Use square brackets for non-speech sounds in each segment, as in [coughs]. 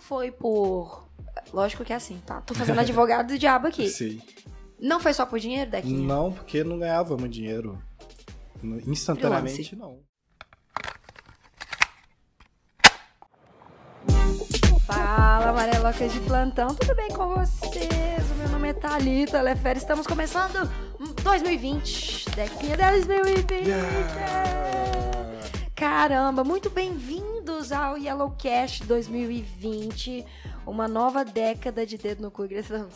não foi por. Lógico que é assim, tá? Tô fazendo advogado do diabo aqui. [laughs] Sim. Não foi só por dinheiro, Dequinha? Não, porque não ganhávamos dinheiro. Instantaneamente, Freelance. não. Fala, amarelocas de plantão, tudo bem com vocês? O meu nome é Thalita Lefere, estamos começando 2020, Dequinha 2020. Caramba, muito bem-vindos ao Yellowcast 2020. Uma nova década de dedo no cu,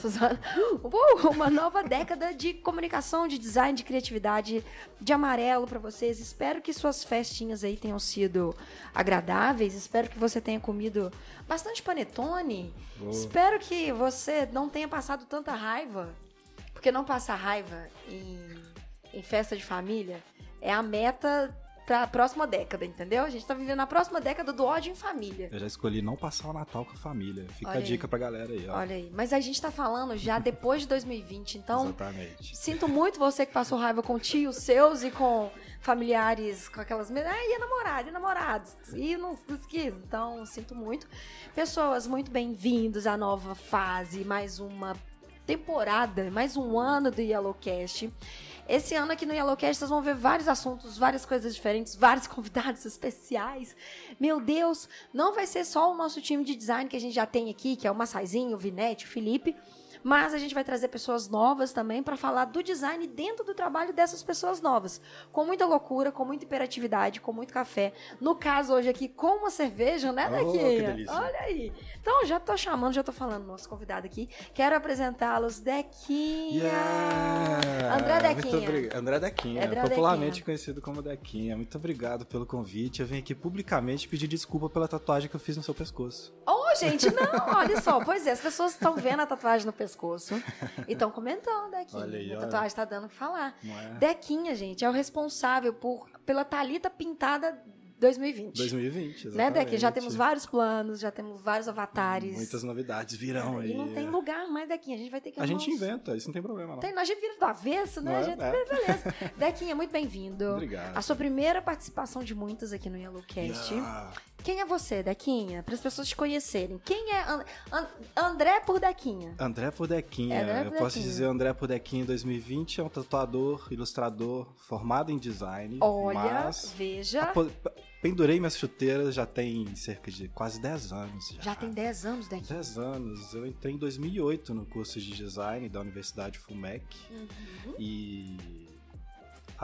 zoando. Uh, Uma nova década de comunicação, de design, de criatividade, de amarelo pra vocês. Espero que suas festinhas aí tenham sido agradáveis. Espero que você tenha comido bastante panetone. Boa. Espero que você não tenha passado tanta raiva. Porque não passar raiva em, em festa de família é a meta pra próxima década, entendeu? A gente tá vivendo a próxima década do ódio em família. Eu já escolhi não passar o Natal com a família. Fica Olha a dica aí. pra galera aí, ó. Olha aí. Mas a gente tá falando já depois de 2020, então Exatamente. sinto muito você que passou raiva com tios seus e com familiares, com aquelas. Ah, e namorado, e namorados. E não não quis. Então, sinto muito. Pessoas, muito bem-vindos à nova fase, mais uma temporada, mais um ano do Yellowcast. Esse ano aqui no Yellowcast vocês vão ver vários assuntos, várias coisas diferentes, vários [laughs] convidados especiais. Meu Deus, não vai ser só o nosso time de design que a gente já tem aqui, que é o Massaizinho, o Vinete, o Felipe, mas a gente vai trazer pessoas novas também para falar do design dentro do trabalho dessas pessoas novas. Com muita loucura, com muita hiperatividade, com muito café. No caso hoje aqui com uma cerveja, né, Oh, Dequinha? delícia. Olha aí. Então já tô chamando, já tô falando nosso convidado aqui. Quero apresentá-los, Dequinha. Yeah! André Dequinha. Muito. André Dequinha, André popularmente Dequinha. conhecido como Dequinha. Muito obrigado pelo convite. Eu vim aqui publicamente pedir desculpa pela tatuagem que eu fiz no seu pescoço. Gente, não, olha só. Pois é, as pessoas estão vendo a tatuagem no pescoço e estão comentando, Dequinha. Olha aí, a tatuagem tá dando o que falar. É? Dequinha, gente, é o responsável por, pela Thalita Pintada 2020. 2020, Né, exatamente. Dequinha? Já temos vários planos, já temos vários avatares. Muitas novidades virão aí. E não tem lugar mais, Dequinha. A gente vai ter que A gente uns- inventa, isso não tem problema não. Tem, a gente vira do avesso, né? Não é? gente É. beleza. Dequinha, muito bem-vindo. [laughs] Obrigado. A sua primeira participação de muitas aqui no Yellowcast. Yeah. Quem é você, Dequinha? Para as pessoas te conhecerem. Quem é An- An- André por Dequinha? André Podequinha. André Eu posso dizer André Podequinha em 2020 é um tatuador, ilustrador, formado em design. Olha, veja. pendurei minhas chuteiras já tem cerca de quase 10 anos. Já, Já tem 10 anos, Dequinha. 10 anos. Eu entrei em 2008 no curso de design da Universidade FUMEC Uhum. e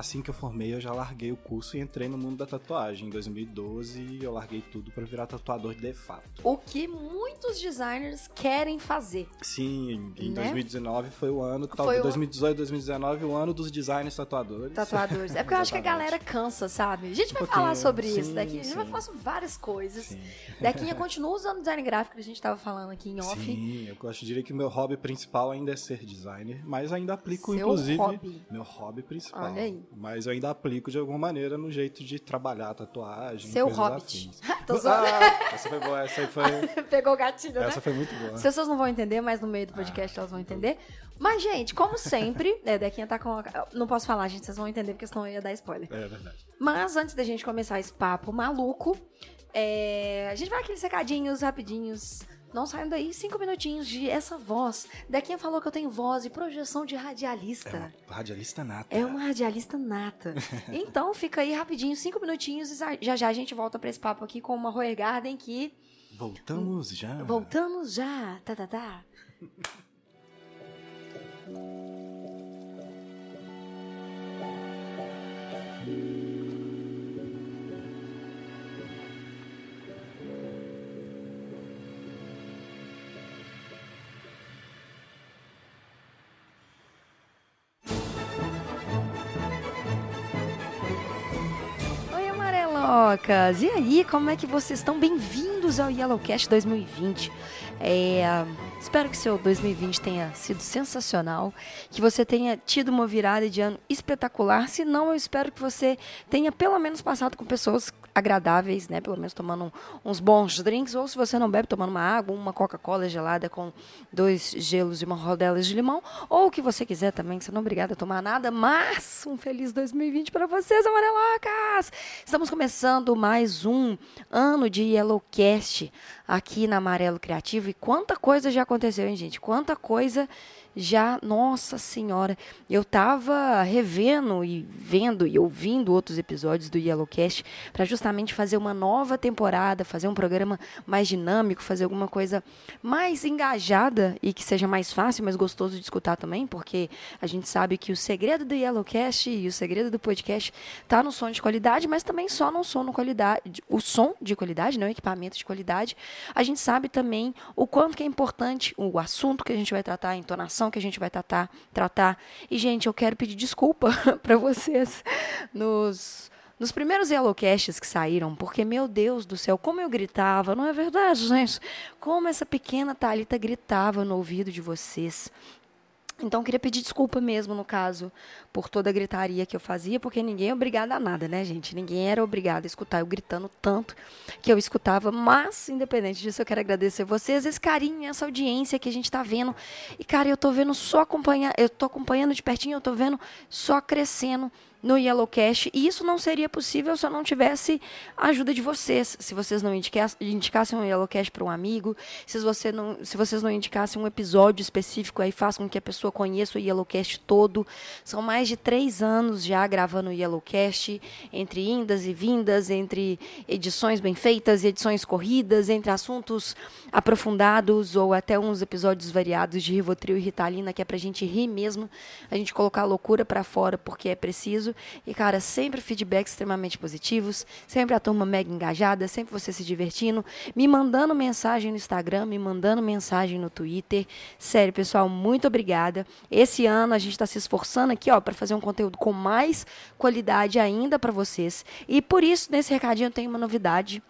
assim que eu formei eu já larguei o curso e entrei no mundo da tatuagem. Em 2012 eu larguei tudo para virar tatuador de fato. O que muitos designers querem fazer. Sim, em, Né? 2019 foi o ano, Foi talvez o- 2018, 2019, o ano dos designers tatuadores. Tatuadores. É porque eu acho que a galera cansa, sabe? A gente vai falar sobre sim, isso daqui. A gente vai sim. falar sobre várias coisas. Sim. Dequinha continua usando design gráfico que a gente tava falando aqui em off. Sim, eu gosto de dizer que meu hobby principal ainda é ser designer, mas ainda aplico, Seu inclusive, hobby. meu hobby principal. Olha aí. Mas eu ainda aplico de alguma maneira no jeito de trabalhar a tatuagem. Seu hobbit. [laughs] Tô zoando. Ah, essa foi boa, essa aí foi, [laughs] Pegou o gatilho, né? essa foi muito boa. As pessoas não vão entender, mas no meio do podcast elas vão entender. Mas, gente, como sempre, [laughs] é, Dequinha tá com. a- Não posso falar, gente, vocês vão entender, porque senão eu ia dar spoiler. É verdade. Mas antes da gente começar esse papo maluco, é, a gente vai aqueles recadinhos rapidinhos. Não saiam daí, cinco minutinhos de essa voz. Dequinha falou que eu tenho voz e projeção de É radialista. uma radialista nata. É uma radialista nata. [laughs] Então fica aí rapidinho, cinco minutinhos, e já já a gente volta pra esse papo aqui com uma Royer Garden que Voltamos já. voltamos já. Tá, tá, tá. [laughs] E aí, como é que vocês estão? Bem-vindos ao Yellowcast 2020. É, espero que seu 2020 tenha sido sensacional, que você tenha tido uma virada de ano espetacular. Se não, eu espero que você tenha pelo menos passado com pessoas agradáveis, né? Pelo menos tomando uns bons drinks, ou se você não bebe, tomando uma água, uma Coca-Cola gelada com dois gelos e uma rodela de limão, ou o que você quiser também, que você não é obrigada a tomar nada, mas um feliz 2020 para vocês, amarelocas! Estamos começando mais um ano de Yellowcast aqui na Amarelo Criativo e quanta coisa já aconteceu, hein, gente? Quanta coisa já, nossa senhora, eu estava revendo e vendo e ouvindo outros episódios do Yellowcast para justamente fazer uma nova temporada, fazer um programa mais dinâmico, fazer alguma coisa mais engajada e que seja mais fácil, mais gostoso de escutar também, porque a gente sabe que o segredo do Yellowcast e o segredo do podcast tá no som de qualidade, mas também só no de qualidade, o som de qualidade, não equipamento de qualidade. A gente sabe também o quanto que é importante o assunto que a gente vai tratar, a entonação que a gente vai tratar. tratar. E, gente, eu quero pedir desculpa [laughs] para vocês nos nos primeiros Yellowcasts que saíram, porque, meu Deus do céu, como eu gritava, não é verdade, gente? Como essa pequena Thalita gritava no ouvido de vocês. Então, queria pedir desculpa mesmo, no caso, por toda a gritaria que eu fazia, porque ninguém é obrigado a nada, né, gente? Ninguém era obrigado a escutar eu gritando tanto que eu escutava, mas, independente disso, eu quero agradecer vocês, esse carinho, essa audiência que a gente tá vendo. E, cara, eu tô vendo só acompanhar, eu tô acompanhando de pertinho, eu tô vendo só crescendo no Yellowcast. E isso não seria possível se eu não tivesse a ajuda de vocês. Se vocês não indicassem um Yellowcast para um amigo, se, você não, se vocês não indicassem um episódio específico aí, façam com que a pessoa conheça o Yellowcast todo. São mais de três anos já gravando o Yellowcast, entre indas e vindas, entre edições bem feitas e edições corridas, entre assuntos aprofundados ou até uns episódios variados de Rivotril e Ritalina, que é pra gente rir mesmo, a gente colocar a loucura para fora porque é preciso. E, cara, sempre feedbacks extremamente positivos, sempre a turma mega engajada, sempre você se divertindo, me mandando mensagem no Instagram, me mandando mensagem no Twitter. Sério, pessoal, muito obrigada. Esse ano a gente está se esforçando aqui, ó, para fazer um conteúdo com mais qualidade ainda para vocês. E por isso, nesse recadinho, eu tenho uma novidade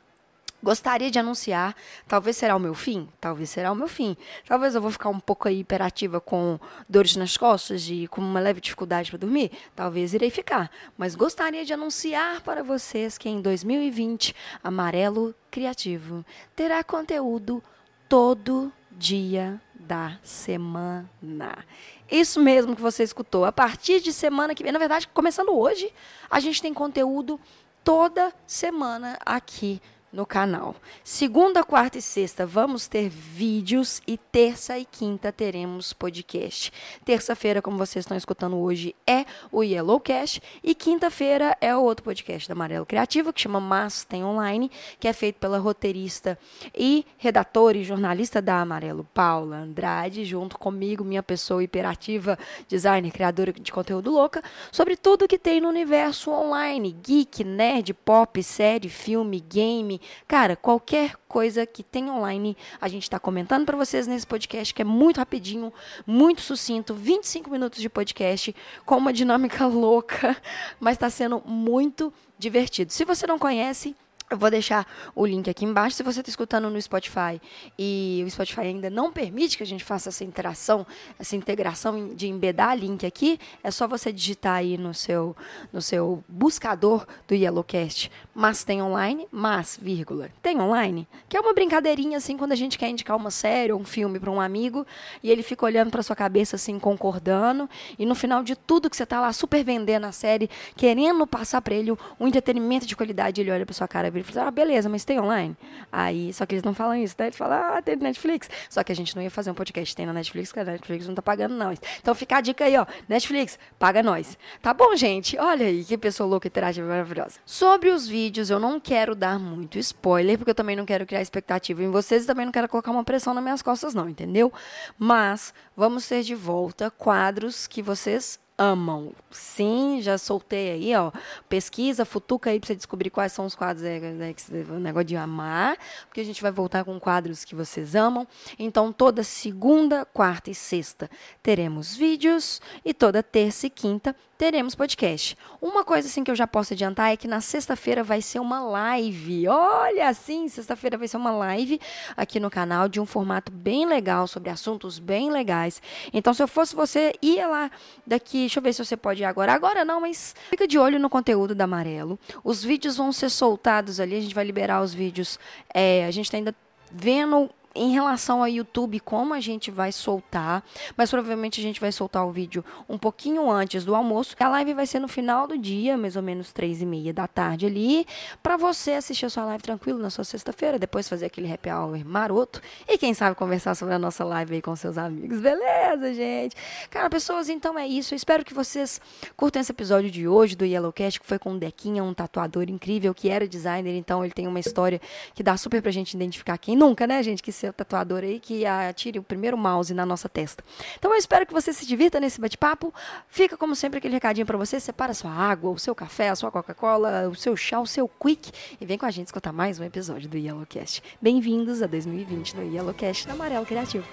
Gostaria de anunciar, talvez será o meu fim, talvez será o meu fim. Talvez eu vou ficar um pouco aí hiperativa com dores nas costas e com uma leve dificuldade para dormir, talvez irei ficar. Mas gostaria de anunciar para vocês que em 2020, Amarelo Criativo terá conteúdo todo dia da semana. Isso mesmo que você escutou. A partir de semana que vem, na verdade, começando hoje, a gente tem conteúdo toda semana aqui no canal. Segunda, quarta e sexta vamos ter vídeos e terça e quinta teremos podcast. Terça-feira, como vocês estão escutando hoje, é o Yellowcast e quinta-feira é o outro podcast da Amarelo Criativo que chama Mas Tem Online, que é feito pela roteirista e redatora e jornalista da Amarelo, Paula Andrade, junto comigo, minha pessoa hiperativa, designer, criadora de conteúdo louca, sobre tudo que tem no universo online, geek, nerd, pop, série, filme, game, Cara, qualquer coisa que tem online, a gente está comentando para vocês nesse podcast, que é muito rapidinho, muito sucinto, 25 minutos de podcast, com uma dinâmica [laughs] louca, mas está sendo muito divertido. Se você não conhece, eu vou deixar o link aqui embaixo. Se você está escutando no Spotify e o Spotify ainda não permite que a gente faça essa interação, essa integração de embedar link aqui, é só você digitar aí no seu, no seu buscador do Yellowcast. Mas tem online, mas, vírgula, tem online, que é uma brincadeirinha assim quando a gente quer indicar uma série ou um filme para um amigo e ele fica olhando para sua cabeça assim, concordando, e no final de tudo que você está lá super vendendo a série, querendo passar para ele um entretenimento de qualidade, ele olha para sua cara ele fala, ah, beleza, mas tem online? Aí, só que eles não falam isso, né? Eles falam, ah, tem Netflix. Só que a gente não ia fazer um podcast, tem na Netflix, porque a Netflix não tá pagando não. Então fica a dica aí, ó, Netflix, paga nós. Tá bom, gente? Olha aí, que pessoa louca, interativa, maravilhosa. Sobre os vídeos, eu não quero dar muito spoiler, porque eu também não quero criar expectativa em vocês e também não quero colocar uma pressão nas minhas costas não, entendeu? Mas vamos ter de volta quadros que vocês amam. Sim, já soltei aí, ó. Pesquisa, futuca aí pra você descobrir quais são os quadros é, é, o negócio de amar, porque a gente vai voltar com quadros que vocês amam. Então, toda segunda, quarta e sexta teremos vídeos e toda terça e quinta teremos podcast. Uma coisa assim que eu já posso adiantar é que na sexta-feira vai ser uma live. Olha assim, sexta-feira vai ser uma live aqui no canal de um formato bem legal sobre assuntos bem legais. Então, se eu fosse você, ia lá daqui deixa eu ver se você pode ir agora. Agora não, mas fica de olho no conteúdo da Amarelo. Os vídeos vão ser soltados ali, a gente vai liberar os vídeos. É, a gente está ainda vendo em relação ao YouTube, como a gente vai soltar, mas provavelmente a gente vai soltar o vídeo um pouquinho antes do almoço. A live vai ser no final do dia, mais ou menos três e meia da tarde ali, para você assistir a sua live tranquilo na sua sexta-feira, depois fazer aquele happy hour maroto e quem sabe conversar sobre a nossa live aí com seus amigos. Beleza, gente? Cara, pessoas, então é isso. Eu espero que vocês curtam esse episódio de hoje do Yellowcast, que foi com o Dequinha, um tatuador incrível que era designer, então ele tem uma história que dá super pra gente identificar quem nunca, né, gente, que seu tatuador aí que atire o primeiro mouse na nossa testa. Então eu espero que você se divirta nesse bate-papo. Fica como sempre aquele recadinho para você, separa sua água, o seu café, a sua Coca-Cola, o seu chá, o seu quick e vem com a gente escutar mais um episódio do Yellowcast. Bem-vindos a 2020 no Yellowcast da Amarelo Criativo.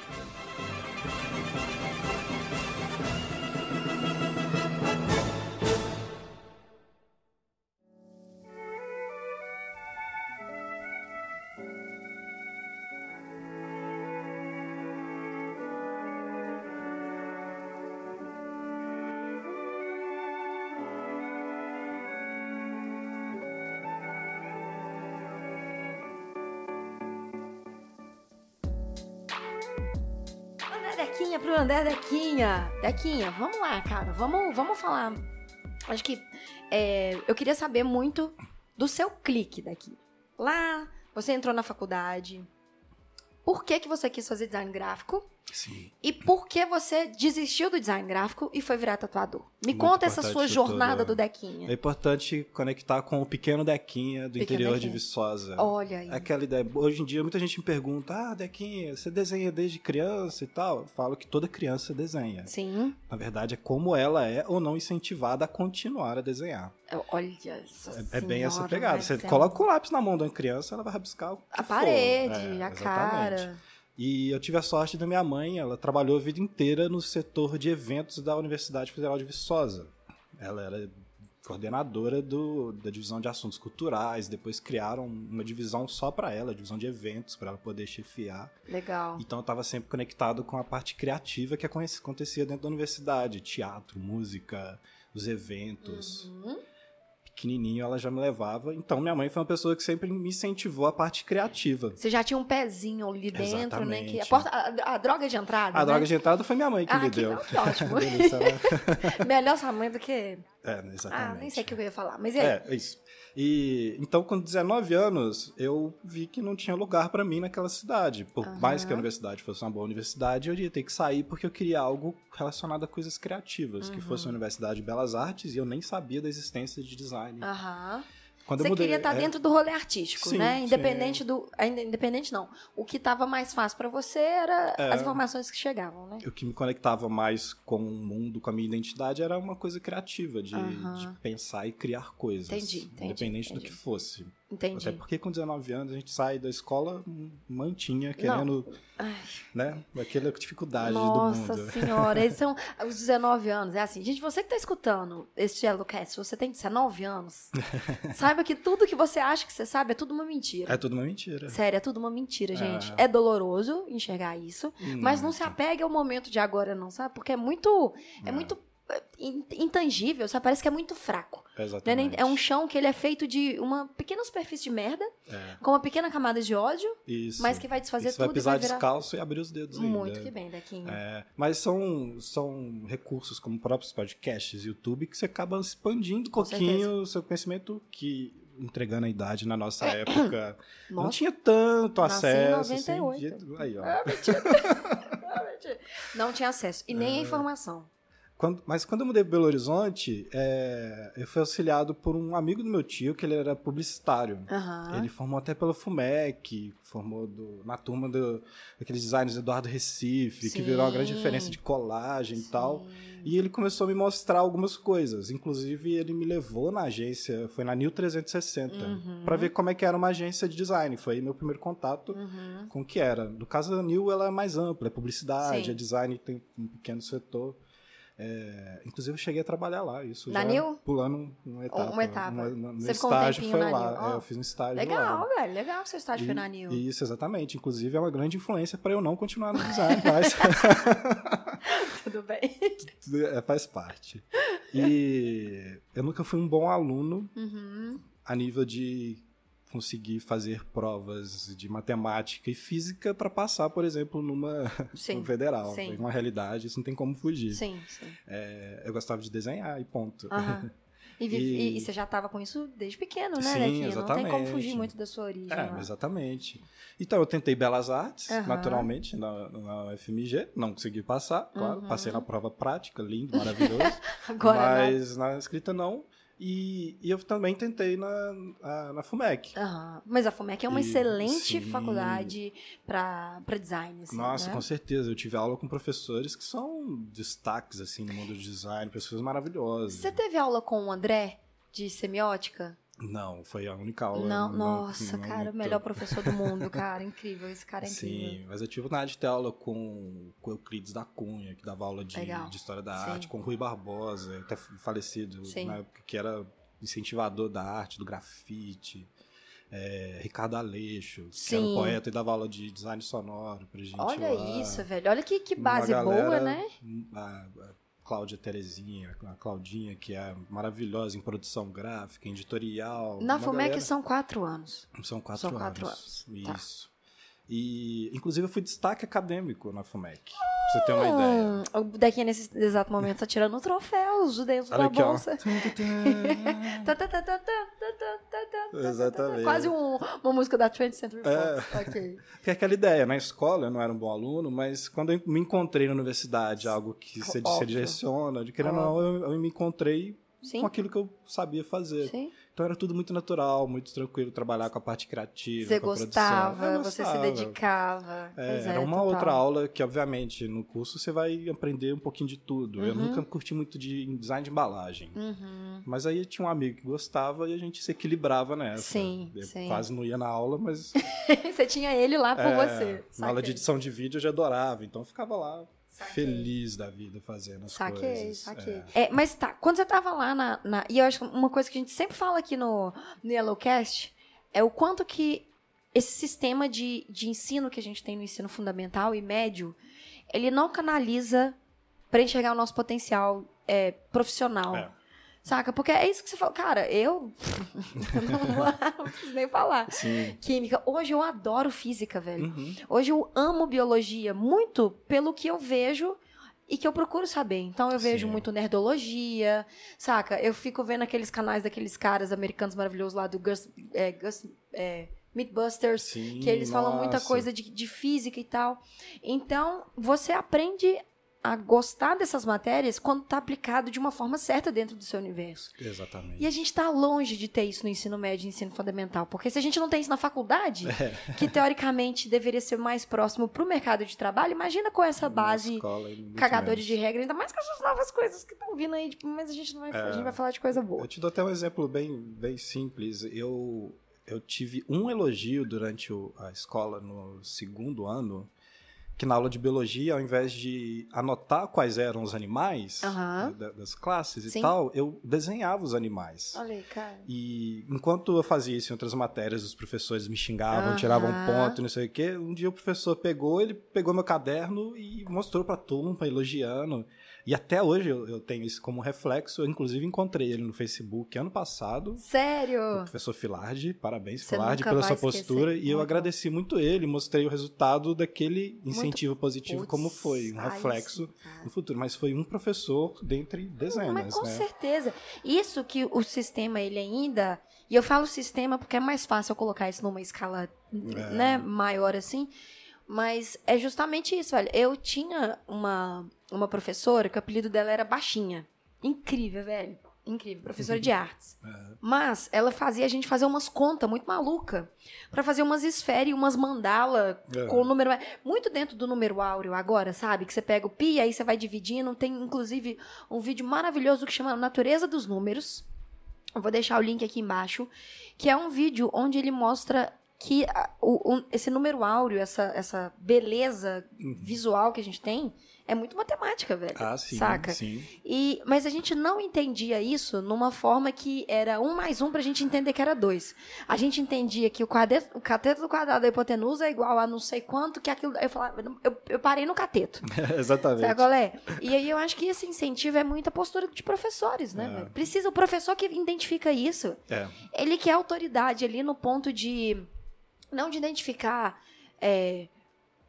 André Dequinha. Dequinha, vamos lá, cara. Vamos, vamos falar. Acho que é, eu queria saber muito do seu clique daqui. Lá, você entrou na faculdade. Por que, que você quis fazer design gráfico? Sim. E por que você desistiu do design gráfico e foi virar tatuador? Me Muito conta essa sua jornada tudo. do Dequinha. É importante conectar com o pequeno Dequinha do Pequeno interior de Dequinha. Viçosa. Olha aí. Aquela ideia. Hoje em dia, muita gente me pergunta: Ah, Dequinha, você desenha desde criança e tal? Eu falo que toda criança desenha. Sim. Na verdade, é como ela é ou não incentivada a continuar a desenhar. Olha É, é bem essa pegada. Você é coloca o lápis na mão de uma criança, ela vai rabiscar o que A for. parede, É, a exatamente. cara. E eu tive a sorte da minha mãe, ela trabalhou a vida inteira no setor de eventos da Universidade Federal de Viçosa. Ela era coordenadora do, da divisão de assuntos culturais, depois criaram uma divisão só para ela, divisão de eventos, para ela poder chefiar. Legal. Então eu estava sempre conectado com a parte criativa que aconte- acontecia dentro da universidade, teatro, música, os eventos. Uhum. Pequenininho ela já me levava. Então minha mãe foi uma pessoa que sempre me incentivou a parte criativa. Você já tinha um pezinho ali dentro, né? Que a, Exatamente. porta, a, a droga de entrada. A né? droga de entrada foi minha mãe que Ah, me que- deu. que ótimo. [laughs] Delícia, né? [laughs] Melhor sua mãe do que. É, exatamente. Ah, nem sei o que eu ia falar. Mas? É, é isso. E então, com 19 anos, eu vi que não tinha lugar pra mim naquela cidade. Por Aham. mais que a universidade fosse uma boa universidade, eu ia ter que sair porque eu queria algo relacionado a coisas criativas, que Uhum. fosse uma universidade de belas artes e eu nem sabia da existência de design. Aham. Quando Você mudei, queria estar é, dentro do rolê artístico, Sim, né? sim. Independente do. Ainda independente não. O que estava mais fácil pra você era É. as informações que chegavam, né? o que me conectava mais com o mundo, com a minha identidade, era uma coisa criativa, de, Aham. de pensar e criar coisas. Entendi, entendi, Independente do entendi. que fosse. Entendi. Até porque com 19 anos a gente sai da escola mantinha, querendo, né? Aquela dificuldade nossa do mundo. senhora, esses [laughs] são os 19 anos. É assim, gente, você que tá escutando esse Yellowcast, se você tem 19 anos, [laughs] saiba que tudo que você acha que você sabe é tudo uma mentira. É tudo uma mentira. Sério, é tudo uma mentira, gente. É. É doloroso enxergar isso, mas não se apegue ao momento de agora, não, sabe? Porque é muito. É, É. muito é, intangível, sabe? Parece que é muito fraco. Não é, Exatamente. é um chão que ele é feito de uma pequena superfície de merda, É, com uma pequena camada de ódio, isso. mas que vai desfazer E você vai tudo pisar vai virar. descalço e abrir os dedos ainda. Muito que bem, Dequinho. É, mas são, são recursos como próprios podcasts, YouTube, que você acaba expandindo um Com pouquinho o seu conhecimento que, entregando a idade na nossa época, [coughs] não Nossa. tinha tanto Nasci em acesso. 98. Assim, de- aí, ó. Ah, mentira. [laughs] Ah, mentira. [laughs] Não tinha acesso. E É. nem a informação. Quando- mas quando eu mudei para Belo Horizonte, é, eu fui auxiliado por um amigo do meu tio, que ele era publicitário. Aham. Ele formou até pela FUMEC, formou do- na turma do, daqueles designers Eduardo Recife, que virou uma grande Sim. referência de colagem e tal. Sim. E ele começou a me mostrar algumas coisas. Inclusive, ele me levou na agência, foi na New 360, Uhum. pra ver como é que era uma agência de design. Foi aí meu primeiro contato Uhum. com o que era. No caso da New, ela é mais ampla, é publicidade, Sim. é design, tem um pequeno setor. É, inclusive, eu cheguei a trabalhar lá, isso Na já New? pulando uma etapa. uma etapa. Uma- uma- um estágio tempinho foi lá. É, eu fiz um estágio Legal, lá. velho. Legal que seu estágio foi na. E- Isso, exatamente. Inclusive, é uma grande influência para eu não continuar no design mais. [laughs] Tudo bem. É, faz parte. E eu nunca fui um bom aluno Uhum. a nível de conseguir fazer provas de matemática e física para passar, por exemplo, numa [laughs] Sim. federal. sim. Foi uma realidade, isso não tem como fugir. Sim, sim. É, eu gostava de desenhar e ponto. Aham. [laughs] E, E- e- e você já tava com isso desde pequeno, né, Sim, Dequinha? Não tem como exatamente. fugir muito da sua origem. É, lá. exatamente. Então eu tentei Belas Artes, Aham. naturalmente, na, na UFMG. Não consegui passar, claro. Uhum. Passei na prova prática, lindo, maravilhoso. [laughs] Agora não. mas na escrita não. E, e eu também tentei na, na, na FUMEC. Aham. Mas a FUMEC é uma E- excelente sim. faculdade para design, assim, Nossa, né? com certeza. Eu tive aula com professores que são destaques, assim, no mundo do design, pessoas maravilhosas. Você teve aula com o André de semiótica? Não, foi a única aula. não, nossa, não cara, o melhor professor do mundo, [laughs] cara, incrível, esse cara é incrível. Sim, mas eu tive na de ter aula com, com o Euclides da Cunha, que dava aula de, de História da Sim. Arte, com o Rui Barbosa, até falecido Sim. na época, que era incentivador da arte, do grafite. É, Ricardo Aleixo, que era Sim. um poeta e dava aula de design sonoro pra gente Olha lá. isso, velho, olha que, que base boa, galera, né? A, a Cláudia Terezinha, a Claudinha, que é maravilhosa em produção gráfica, em editorial. Na FUMEC galera- são quatro anos. São quatro São anos. quatro anos, tá. Isso. E, inclusive, eu fui destaque acadêmico na FUMEC. Pra você ter uma ideia. O Dequinha, nesse exato momento, tá tirando troféus de dentro Olha da aqui, bolsa. Exatamente. Quase um, uma música da 20th Century Fox. É. Okay. Porque aquela ideia, na escola eu não era um bom aluno, mas quando eu me encontrei na universidade, algo que você direciona, de querer ou não, eu, eu me encontrei Sim. com aquilo que eu sabia fazer. Sim. Então era tudo muito natural, muito tranquilo, trabalhar com a parte criativa, Você com gostava. Eu você se dedicava. É, Pois é, era uma total. outra aula que, obviamente, no curso você vai aprender um pouquinho de tudo. Eu Uhum. nunca curti muito de design de embalagem. Uhum. Mas aí tinha um amigo que gostava e a gente se equilibrava nessa. Sim, Eu sim. quase não ia na aula, mas [laughs] você tinha ele lá por é, você. na aula de edição de vídeo eu já adorava. Então eu ficava lá Saquei. feliz da vida fazendo as Saquei, coisas. saquei. É. É, mas tá, quando você tava lá na, na- E eu acho que uma coisa que a gente sempre fala aqui no, no Yellowcast é o quanto que esse sistema de, de ensino que a gente tem no ensino fundamental e médio, ele não canaliza para enxergar o nosso potencial é, profissional. É. Saca? Porque é isso que você falou. Cara, eu. [laughs] não, [laughs] não preciso nem falar. Sim. Química. Hoje eu adoro física, velho. Uhum. Hoje eu amo biologia muito pelo que eu vejo e que eu procuro saber. Então eu vejo Sim. muito nerdologia, saca? Eu fico vendo aqueles canais daqueles caras americanos maravilhosos lá do Gus, é, Gus é, Mythbusters, Sim, que eles falam muita nossa. coisa de, de física e tal. Então você aprende a gostar dessas matérias quando tá aplicado de uma forma certa dentro do seu universo. Exatamente. E a gente tá longe de ter isso no ensino médio e ensino fundamental. Porque se a gente não tem isso na faculdade, É. que teoricamente deveria ser mais próximo pro mercado de trabalho, imagina com essa base cagadores de regra, ainda mais com essas novas coisas que estão vindo aí, tipo, mas a gente não vai, a gente vai falar de coisa boa. Eu te dou até um exemplo bem, bem simples. Eu, eu tive um elogio durante o- a escola no segundo ano, que na aula de biologia, ao invés de anotar quais eram os animais Aham. da- das classes Sim. e tal, eu desenhava os animais. Olha aí, cara. E enquanto eu fazia isso em outras matérias, os professores me xingavam, Aham. tiravam ponto, não sei o quê. Um dia o professor pegou, ele pegou meu caderno e mostrou pra turma, elogiando. E até hoje eu, eu tenho isso como reflexo. Eu, inclusive, encontrei ele no Facebook ano passado. O Sério? professor Filardi, parabéns, Você Filardi, pela sua esquecer. postura. E eu agradeci muito ele, mostrei o resultado daquele incentivo positivo, Putz, como foi, um reflexo cara. no futuro. Mas foi um professor dentre dezenas, Mas com né? certeza. Isso que o sistema, ele ainda. E eu falo sistema porque é mais fácil eu colocar isso numa escala É. né, maior assim. Mas é justamente isso, velho. Eu tinha uma, uma professora que o apelido dela era Baixinha. Incrível, velho. Incrível. Professora de artes. Mas ela fazia a gente fazer umas contas muito maluca Pra fazer umas esferas e umas mandala É. com o número. Muito dentro do número áureo agora, sabe? Que você pega o pi, aí você vai dividindo. Tem, inclusive, um vídeo maravilhoso que chama Natureza dos Números. Eu vou deixar o link aqui embaixo. Que é um vídeo onde ele mostra que a- o- o- esse número áureo, essa, essa beleza visual que a gente tem, é muito matemática, velho. Ah, sim. Saca? Sim. E, mas a gente não entendia isso numa forma que era um mais um pra gente entender que era dois. A gente entendia que o, o cateto do quadrado da hipotenusa é igual a não sei quanto, que aquilo. Eu falava, eu, eu parei no cateto. [laughs] Exatamente. Sabe qual é? E aí eu acho que esse incentivo é muita postura de professores, né? É. Precisa, o professor que identifica isso. É. Ele que é autoridade ali no ponto de. Não de identificar. é,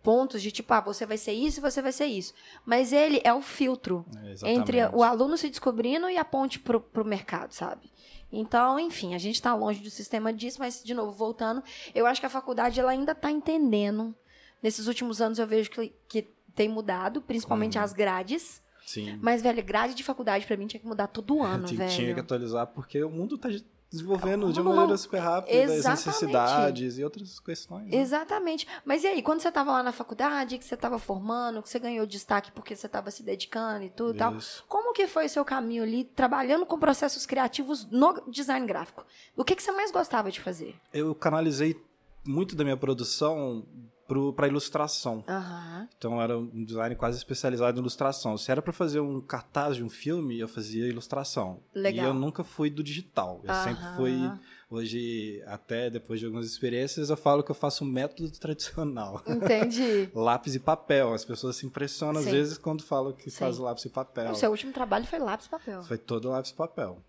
pontos de tipo, ah, você vai ser isso e você vai ser isso. Mas ele é o filtro é, entre o aluno se descobrindo e a ponte pro, pro mercado, sabe? Então, enfim, a gente está longe do sistema disso, mas, de novo, voltando, eu acho que a faculdade ela ainda está entendendo. Nesses últimos anos eu vejo que, que tem mudado, principalmente Uhum. as grades. Sim. Mas, velho, grade de faculdade pra mim tinha que mudar todo [laughs] ano, Tinha- velho. Tinha que atualizar, porque o mundo está desenvolvendo de Não, uma maneira super rápida, as necessidades e outras questões. né? Exatamente. Mas e aí, quando você tava lá na faculdade, que você tava formando, que você ganhou destaque porque você tava se dedicando e tudo e tal, como que foi o seu caminho ali, trabalhando com processos criativos no design gráfico? O que, que você mais gostava de fazer? Eu canalizei muito da minha produção para ilustração. Aham. Então era um design quase especializado em ilustração. Se era para fazer um cartaz de um filme, eu fazia ilustração. Legal. E eu nunca fui do digital. Eu sempre Aham. fui. Hoje, até depois de algumas experiências, eu falo que eu faço um método tradicional. Entendi. [laughs] lápis e papel. As pessoas se impressionam Sim. às vezes quando falam que Sim. faz lápis e papel. o seu último trabalho foi lápis e papel. Foi todo lápis e papel.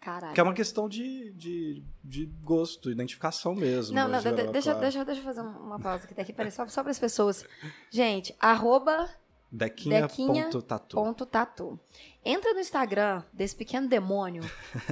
Caralho. Que é uma questão de, de, de gosto, identificação mesmo. Não, né, não, geral, deixa, claro. deixa, deixa eu fazer uma pausa aqui, daqui, peraí, só, só para as pessoas. Gente, arroba Dequinha.tatu. tatu. Entra no Instagram desse pequeno demônio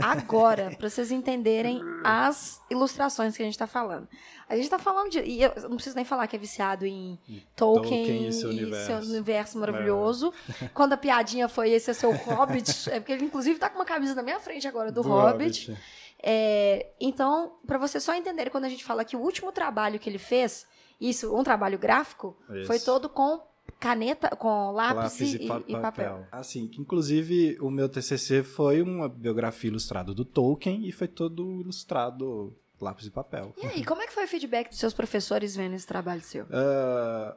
agora, [laughs] para vocês entenderem as ilustrações que a gente tá falando. A gente tá falando de. E eu não preciso nem falar que é viciado em Tolkien, Tolkien e e seu seu universo, universo. maravilhoso. Quando a piadinha foi esse é seu Hobbit, [laughs] é porque ele inclusive tá com uma camisa na minha frente agora do, Hobbit. É, então, para vocês só entenderem, quando a gente fala que o último trabalho que ele fez, isso, um trabalho gráfico, Isso. foi todo com caneta, com lápis, Lápis e, e, pa- e papel. Assim, inclusive o meu TCC foi uma biografia ilustrada do Tolkien e foi todo ilustrado lápis e papel. E aí, como é que foi o feedback dos seus professores vendo esse trabalho seu? Ah,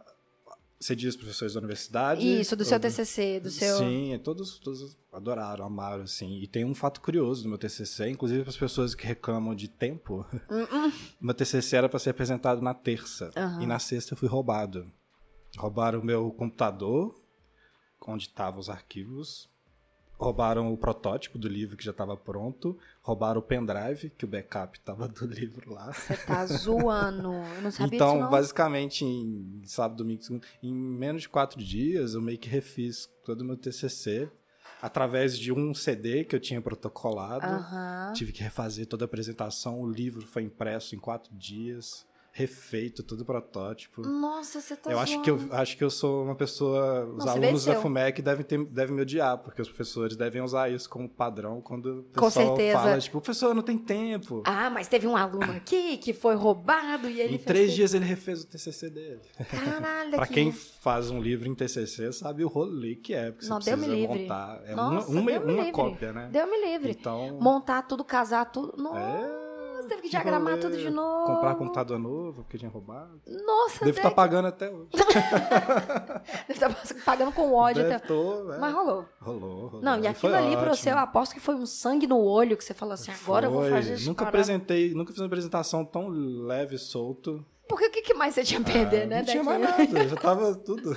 você diz professores da universidade? Isso, do seu Ou TCC, do seu... Sim, todos, todos adoraram, amaram, assim. E tem um fato curioso do meu TCC, inclusive para as pessoas que reclamam de tempo. [laughs] meu TCC era para ser apresentado na terça. Aham. E na sexta eu fui roubado. Roubaram o meu computador, onde estavam os arquivos. Roubaram o protótipo do livro que já estava pronto. Roubaram o pendrive, que o backup estava do livro lá. Você tá zoando. Eu não sabia Então, disso, não. basicamente, em sábado, domingo, segunda, em menos de quatro dias, eu meio que refiz todo o meu TCC através de um CD que eu tinha protocolado. Aham. Tive que refazer toda a apresentação. O livro foi impresso em quatro dias, refeito todo o protótipo. Nossa, você tá eu acho zoando. que eu acho que eu sou uma pessoa. Os alunos da. FUMEC devem, ter, devem me odiar, porque os professores devem usar isso como padrão quando o pessoal fala, tipo, professor, não tem tempo. Ah, mas teve um aluno [coughs] aqui que foi roubado e ele em três dias ele refez o TCC dele. Caralho, [laughs] Pra aqui. quem faz um livro em TCC sabe o rolê que é, porque Não, você precisa livre. montar. É Nossa, uma, uma, uma cópia, né? Deu me livre. Então, Montar tudo, casar tudo. Nossa, é, teve que diagramar tudo de novo. Comprar computador novo, porque tinha roubado. Nossa, Devo estar deve pagando até hoje. [laughs] deve estar pagando com ódio Deve até. tô, né? Mas rolou. Rolou, rolou. Não, e aquilo foi ali pra ótimo. você, eu aposto que foi um sangue no olho que você falou assim, agora eu vou Foi. fazer isso. Nunca apresentei, nunca fiz uma apresentação tão leve e solto. Porque o que, que mais você tinha a perder, Ah, né? Não tinha mais nada, já tava [laughs] tudo.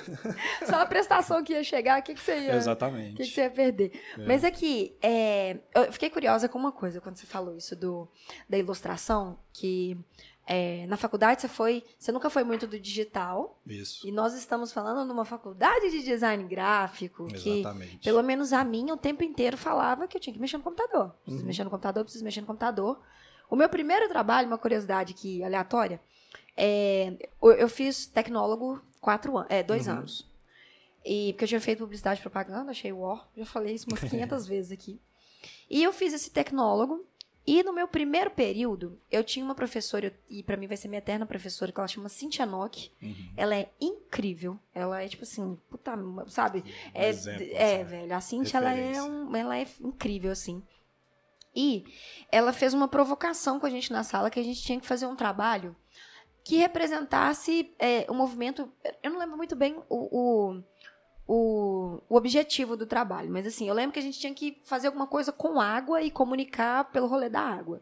Só a prestação que ia chegar, o que, que você ia... Exatamente. O que, que você ia perder? Mas aqui, é, eu fiquei curiosa com uma coisa quando você falou isso do, da ilustração, que é, na faculdade você foi. Você nunca foi muito do digital. Isso. E nós estamos falando numa faculdade de design gráfico que, Exatamente. pelo menos a minha, o tempo inteiro falava que eu tinha que mexer no computador. Preciso Uhum. mexer no computador, preciso mexer no computador. O meu primeiro trabalho, uma curiosidade aqui aleatória, é, eu, eu fiz tecnólogo quatro anos, é, dois Uhum. anos. E porque eu tinha feito publicidade e propaganda, achei o ó, já falei isso umas [laughs] 500 vezes aqui. E eu fiz esse tecnólogo. E no meu primeiro período, eu tinha uma professora, e pra mim vai ser minha eterna professora, que ela chama Cintia Nock. Uhum. Ela é incrível. Ela é tipo assim, puta, sabe? É, exemplo, é assim, velho. A Cintia, ela é, um, ela é incrível, assim. E ela fez uma provocação com a gente na sala que a gente tinha que fazer um trabalho que representasse é, o movimento. Eu não lembro muito bem o, o, o, o objetivo do trabalho. Mas assim, eu lembro que a gente tinha que fazer alguma coisa com água e comunicar pelo rolê da água.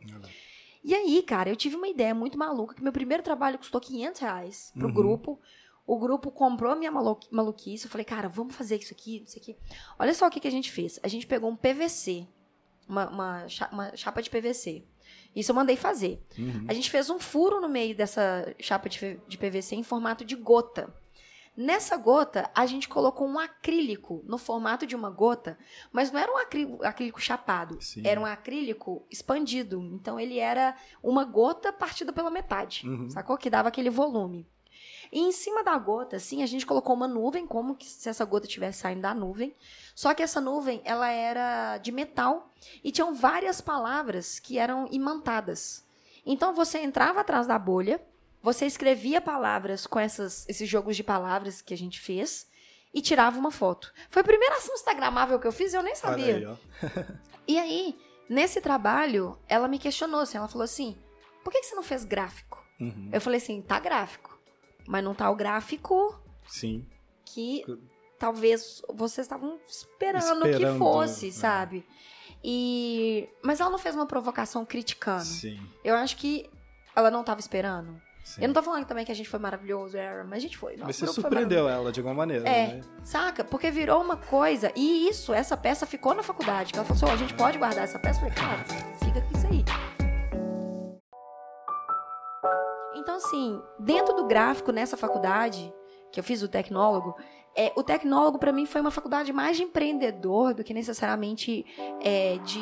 E aí, cara, eu tive uma ideia muito maluca, que meu primeiro trabalho custou 500 reais pro Uhum. grupo. O grupo comprou a minha malu- maluquice. Eu falei, cara, vamos fazer isso aqui, isso aqui. Olha só o que, que a gente fez. A gente pegou um PVC, uma, uma, cha- uma chapa de PVC. Isso eu mandei fazer. Uhum. A gente fez um furo no meio dessa chapa de, de PVC em formato de gota. Nessa gota, a gente colocou um acrílico no formato de uma gota, mas não era um acrí- acrílico chapado, Sim. era um acrílico expandido. Então ele era uma gota partida pela metade, Uhum. sacou? Que dava aquele volume. E em cima da gota, assim, a gente colocou uma nuvem, como que se essa gota estivesse saindo da nuvem. Só que essa nuvem, ela era de metal e tinham várias palavras que eram imantadas. Então você entrava atrás da bolha, você escrevia palavras com essas, esses jogos de palavras que a gente fez e tirava uma foto. Foi a primeira ação instagramável que eu fiz e eu nem sabia. aí. [laughs] E aí, nesse trabalho, ela me questionou, assim, ela falou assim, por que, que você não fez gráfico? Uhum. Eu falei assim, tá gráfico, mas não tá o gráfico Sim. que talvez vocês estavam esperando, que Esperando, fosse, é. sabe? E mas ela não fez uma provocação criticando. Sim. Eu acho que ela não tava esperando. sim. Eu não tô falando também que a gente foi maravilhoso, era, mas a gente foi. Nosso Mas você surpreendeu ela de alguma maneira, É, né? saca? Porque virou uma coisa. E isso, essa peça ficou na faculdade. Que ela falou assim: ó, a gente pode guardar essa peça? Eu falei, cara, fica com isso aí. Então, assim, dentro do gráfico nessa faculdade, que eu fiz o tecnólogo, é, o tecnólogo para mim foi uma faculdade mais de empreendedor do que necessariamente é, de,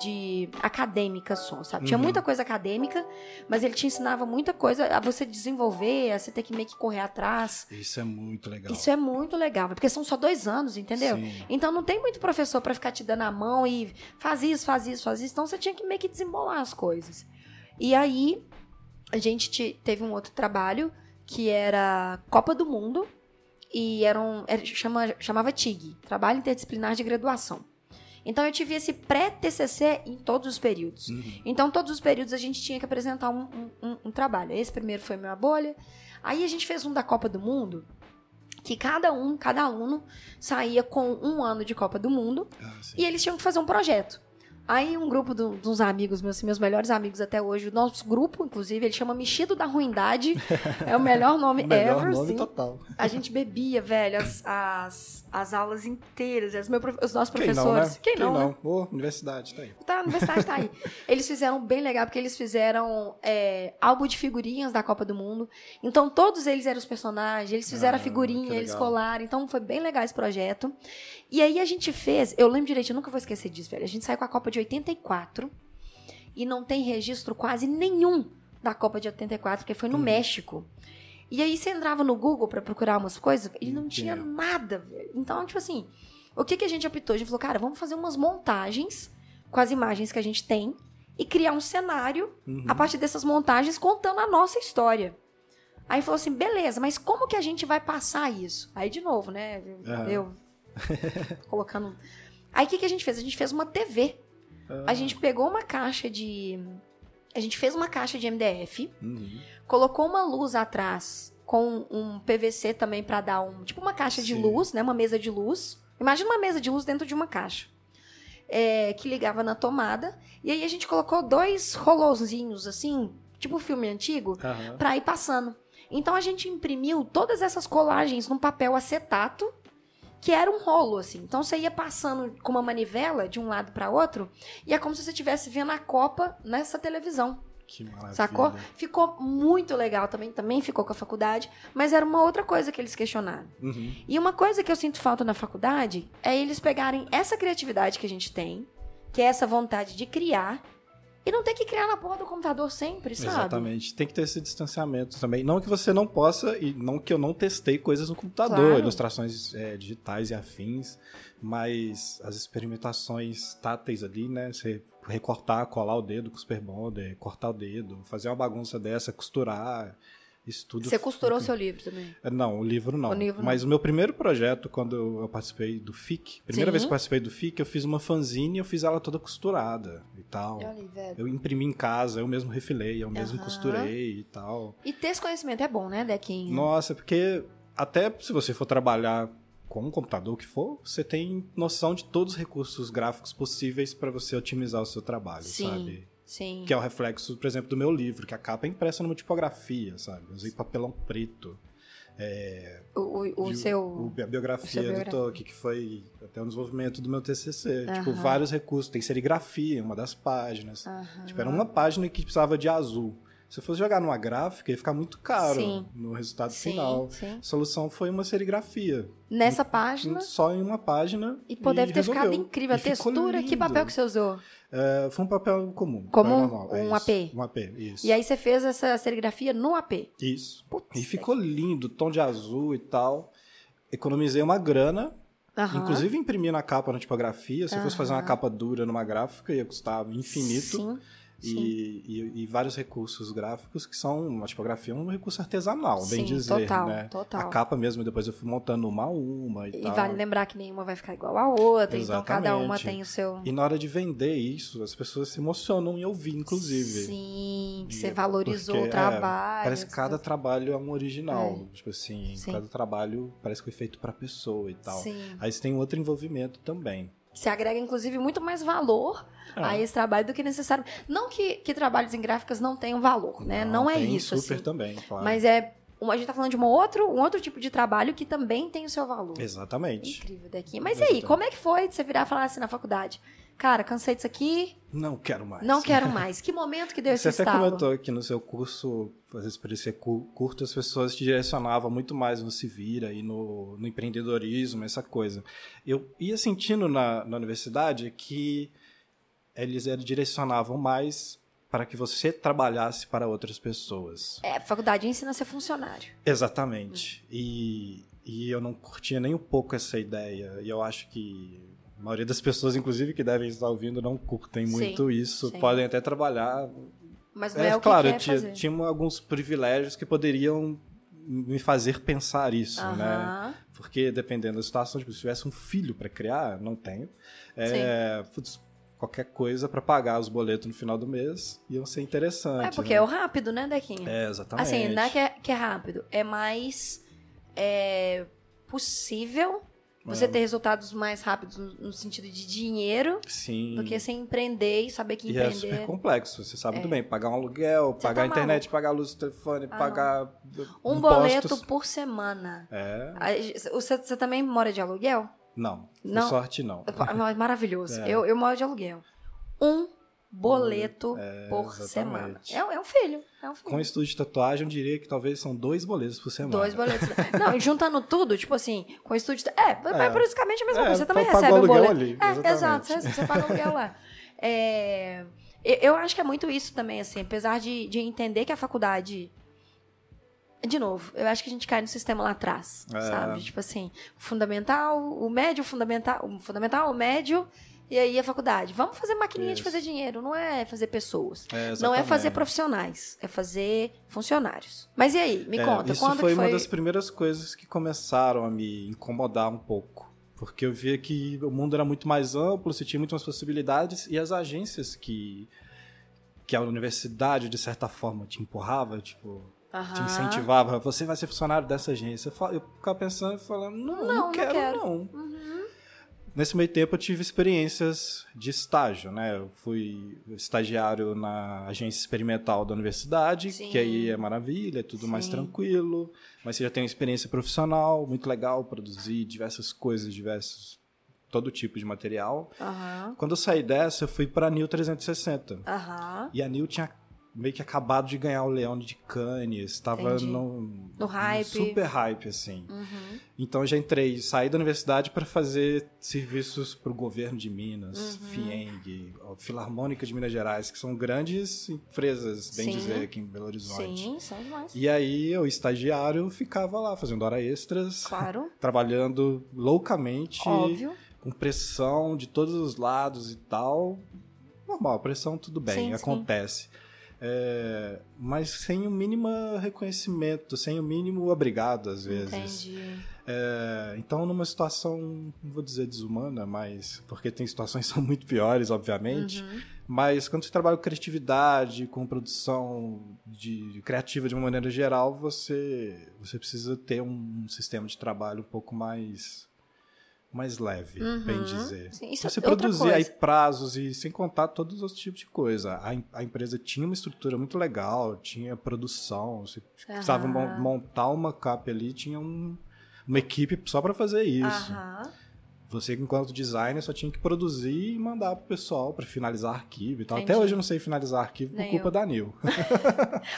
de acadêmica só, sabe? Tinha Uhum. muita coisa acadêmica, mas ele te ensinava muita coisa a você desenvolver, a você ter que meio que correr atrás. Isso é muito legal. Isso é muito legal, porque são só dois anos, entendeu? Sim. Então não tem muito professor pra ficar te dando a mão e faz isso, faz isso, faz isso. Então você tinha que meio que desembolar as coisas. E aí a gente te- teve um outro trabalho que era Copa do Mundo e era um, era- chama, chamava TIG, Trabalho Interdisciplinar de Graduação. Então eu tive esse pré-TCC em todos os períodos. Uhum. Então, todos os períodos a gente tinha que apresentar um, um- um- trabalho. Esse primeiro foi minha bolha. Aí a gente fez um da Copa do Mundo, que cada um, cada aluno, saía com um ano de Copa do Mundo Ah, e eles tinham que fazer um projeto. Aí um grupo do- de uns amigos meus, assim, meus melhores amigos até hoje, o nosso grupo, inclusive, ele chama Mexido da Ruindade. [laughs] é o melhor nome Melhor ever, nome sim. total. A gente bebia, velho, as, as, as aulas inteiras. As meu prof- os nossos Quem não, professores. né? Quem não, né? Ô, universidade, tá aí. Tá, a universidade tá aí. [laughs] Eles fizeram bem legal, porque eles fizeram é, álbum de figurinhas da Copa do Mundo. Então, todos eles eram os personagens, eles fizeram Ah, a figurinha, eles colaram. Então, foi bem legal esse projeto. E aí, a gente fez... Eu lembro direito, eu nunca vou esquecer disso, velho. A gente saiu com a Copa de 84 e não tem registro quase nenhum da Copa de 84, porque foi no Uhum. México. E aí, você entrava no Google pra procurar umas coisas e não tinha nada, velho. Então, tipo assim... O que, que a gente optou? A gente falou, cara, vamos fazer umas montagens com as imagens que a gente tem e criar um cenário Uhum. a partir dessas montagens contando a nossa história. Aí falou assim, beleza, mas como que a gente vai passar isso? Aí de novo, né? Aham. Eu [laughs] colocando. Aí o que, que a gente fez? A gente fez uma TV. Ah, A gente pegou uma caixa de. A gente fez uma caixa de MDF, uhum. Colocou uma luz atrás com um PVC também pra dar um. Tipo uma caixa de Sim. luz, né? Uma mesa de luz. Imagina uma mesa de luz dentro de uma caixa. É, que ligava na tomada. E aí a gente colocou dois rolôzinhos, assim, tipo filme antigo, Aham. pra ir passando. Então a gente imprimiu todas essas colagens num papel acetato, que era um rolo, assim. Então você ia passando com uma manivela de um lado pra outro, e é como se você estivesse vendo a Copa nessa televisão. Que maravilha. Sacou? Ficou muito legal também, também ficou com a faculdade, mas era uma outra coisa que eles questionaram. Uhum. E uma coisa que eu sinto falta na faculdade é eles pegarem essa criatividade que a gente tem, que é essa vontade de criar, e não ter que criar na porra do computador sempre, sabe? Exatamente. Tem que ter esse distanciamento também. Não que você não possa, e não que eu não testei coisas no computador, Claro. ilustrações é, digitais e afins, mas as experimentações táteis ali, né? Você recortar, colar o dedo com o Super Bonder, cortar o dedo, fazer uma bagunça dessa, costurar, isso tudo. Você costurou fica- seu livro também. Não, o livro não. O livro não. Mas o meu primeiro projeto, quando eu participei do FIC, primeira Sim. vez que eu participei do FIC, eu fiz uma fanzine e eu fiz ela toda costurada e tal. Olha velho. Eu imprimi em casa, eu mesmo refilei, eu mesmo costurei e tal. E ter esse conhecimento é bom, né, Dequinho? Nossa, porque até se você for trabalhar com um computador que for, você tem noção de todos os recursos gráficos possíveis para você otimizar o seu trabalho, Sim. sabe? Sim. Que é o reflexo, por exemplo, do meu livro, que a capa é impressa numa tipografia, sabe? Eu usei papelão preto. O, o, o de- seu. o- a biografia o do. Tolkien, que foi até um desenvolvimento do meu TCC. Tipo, vários recursos. Tem serigrafia, uma das páginas. Tipo, era uma página que precisava de azul. Se eu fosse jogar numa gráfica, ia ficar muito caro Sim. no resultado Sim, final. sim. A solução foi uma serigrafia. Nessa página. Só em uma página. E pô, deve ter ficado resolveu. incrível. A E ficou textura, que papel que você usou? É, foi um papel comum. Comum? normal, é Um isso. AP? Um AP, isso. E aí você fez essa serigrafia no AP. Isso. Putz, E ficou lindo, tom de azul e tal. Economizei uma grana. Aham. Inclusive imprimi na capa na tipografia. Se eu fosse fazer uma capa dura numa gráfica, ia custar infinito. Sim. E, e- e vários recursos gráficos que são uma tipografia é um recurso artesanal, bem Sim, dizer, total, né? total. A capa mesmo depois eu fui montando uma a uma e, E tal. vale lembrar que nenhuma vai ficar igual a outra, então cada uma Exatamente. tem o seu. E na hora de vender isso, as pessoas se emocionam em ouvir, inclusive. Sim, que E você é valorizou porque, o é, trabalho. parece que cada trabalho é um original. Tipo assim, Sim. cada trabalho parece que foi feito pra pessoa e tal. Sim. Aí você tem outro envolvimento também. Você agrega, inclusive, muito mais valor É. a esse trabalho do que necessário. Não que, que trabalhos em gráficas não tenham valor, né? Não, é tem isso, super assim. também, claro. Mas é. A gente tá falando de um outro, um outro tipo de trabalho que também tem o seu valor. Exatamente. Incrível daqui. Mas e aí, Exatamente. como é que foi de você virar e falar assim na faculdade? Cara, cansei disso aqui, Não quero mais. não quero mais. Que momento que deu [laughs] esse Você até estalo? comentou que no seu curso, às vezes cu- curto, as pessoas te direcionavam muito mais no se vira e no, no empreendedorismo, essa coisa. Eu ia sentindo na, na universidade que eles eram- direcionavam mais para que você trabalhasse para outras pessoas. É, a faculdade ensina a ser funcionário. Exatamente. E, e eu não curtia nem um pouco essa ideia. E eu acho que a maioria das pessoas, inclusive, que devem estar ouvindo, não curtem Sim, muito isso. sim. Podem até trabalhar Mas não é, é, o que claro, quer tinha, fazer. tinha alguns privilégios que poderiam me fazer pensar isso, né? Porque dependendo da situação, tipo, se tivesse um filho para criar, não tenho. É, putz, qualquer coisa para pagar os boletos no final do mês iam ser interessante. É porque né? é o rápido, né, Dequinha? É, exatamente. Assim, não é que é, que é rápido, é mais é, possível você É. ter resultados mais rápidos no, sentido de dinheiro Sim. do que você empreender e saber que E é empreender. super complexo, você sabe muito bem. Pagar um aluguel, Você pagar tá a internet, pagar a luz do telefone, Ah, pagar um impostos. boleto por semana. É, Você, você também mora de aluguel? Não. Não. sorte, não. É Maravilhoso. É. Eu, eu moro de aluguel. Um boleto por exatamente. semana. É, é um filho. É um filho. Com estudo de tatuagem, eu diria que talvez são dois boletos por semana. Dois boletos. Não, juntando tudo, tipo assim, com estúdio. É, é, basicamente a mesma É, coisa. Você também recebe o boleto. ali, é, exato, você, você paga o aluguel lá. É, eu- eu acho que é muito isso também, assim, apesar de, de entender que a faculdade. De novo, eu acho que a gente cai no sistema lá atrás, É. sabe? Tipo assim, o fundamental, o médio, o fundamental, o fundamental, o médio, e aí a faculdade. Vamos fazer maquininha de Isso. fazer dinheiro, não é fazer pessoas. É, Não é fazer profissionais, é fazer funcionários. Mas e aí, me É, conta, isso quando foi foi... uma das primeiras coisas que começaram a me incomodar um pouco. Porque eu via que o mundo era muito mais amplo, você tinha muito mais possibilidades, e as agências que, que a universidade, de certa forma, te empurrava, tipo, te Aham. incentivava, você vai ser funcionário dessa agência. Eu ficava pensando e falando, não, Não, não, não quero, quero. não. Uhum. Nesse meio tempo eu tive experiências de estágio, né? Eu fui estagiário na agência experimental da universidade, Sim. que aí é maravilha, é tudo mais Sim. tranquilo, mas você já tem uma experiência profissional, muito legal, produzir diversas coisas, diversos todo tipo de material. Aham. Quando eu saí dessa, eu fui para a Nil 360. Aham. E a Nil tinha meio que acabado de ganhar o Leão de Cannes, estava no, No hype. super hype assim. Uhum. Então já entrei, saí da universidade para fazer serviços para o governo de Minas, Uhum. FIENG, Filarmônica de Minas Gerais, que são grandes empresas, bem Sim. dizer, aqui em Belo Horizonte. Sim, são demais. E aí eu, estagiário, ficava lá fazendo hora extras, Claro, [laughs] trabalhando loucamente, óbvio. com pressão de todos os lados e tal. Normal, pressão tudo bem, Sim, sim. É, mas sem o mínimo reconhecimento, sem o mínimo obrigado, às vezes. Entendi. É, então, numa situação, não vou dizer desumana, mas. Porque tem situações que são muito piores, obviamente. Uhum. Mas quando você trabalha com criatividade, com produção de, criativa de uma maneira geral, você, você precisa ter um sistema de trabalho um pouco mais mais leve, Uhum. bem dizer. Sim, isso Você é outra produzia aí coisa. prazos e sem contar todos os outros tipos de coisa. A, a empresa tinha uma estrutura muito legal, tinha produção, você precisava Aham. mon- montar uma cap ali, tinha um- uma equipe só para fazer isso. Aham. Você, enquanto designer, só tinha que produzir e mandar pro pessoal para finalizar arquivo e tal. Até Entendi. hoje eu não sei finalizar arquivo por Nem culpa eu. da Nil. [laughs]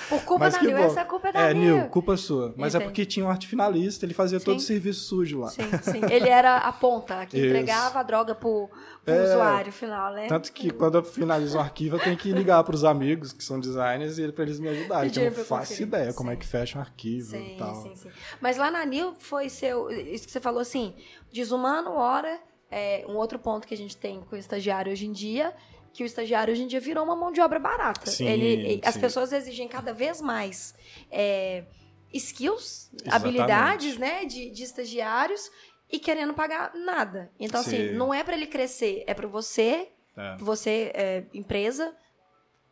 Por culpa Mas da Nil, essa culpa é da É, Nil. Nil, culpa sua. Mas é Entendi. porque tinha um arte finalista, ele fazia todo o Sim. serviço sujo lá. Sim, sim. Ele era a ponta que Isso. entregava a droga pro, pro É. usuário final, né? Tanto que quando eu finalizo um arquivo, eu tenho que ligar pros amigos que são designers e para eles me ajudarem. Que eu não faço ideia como Sim. é que fecha um arquivo Sim, e tal. sim, sim. Mas lá na Nil foi seu. Isso que você falou assim, desumano, hora. É, um outro ponto que a gente tem com o estagiário hoje em dia, que o estagiário hoje em dia virou uma mão de obra barata. Sim, Ele, As sim. pessoas exigem cada vez mais é, skills, Exatamente. habilidades, né, de, de estagiários e querendo pagar nada. Então, assim, Sim. não é para ele crescer, é para você, É. você, é, empresa,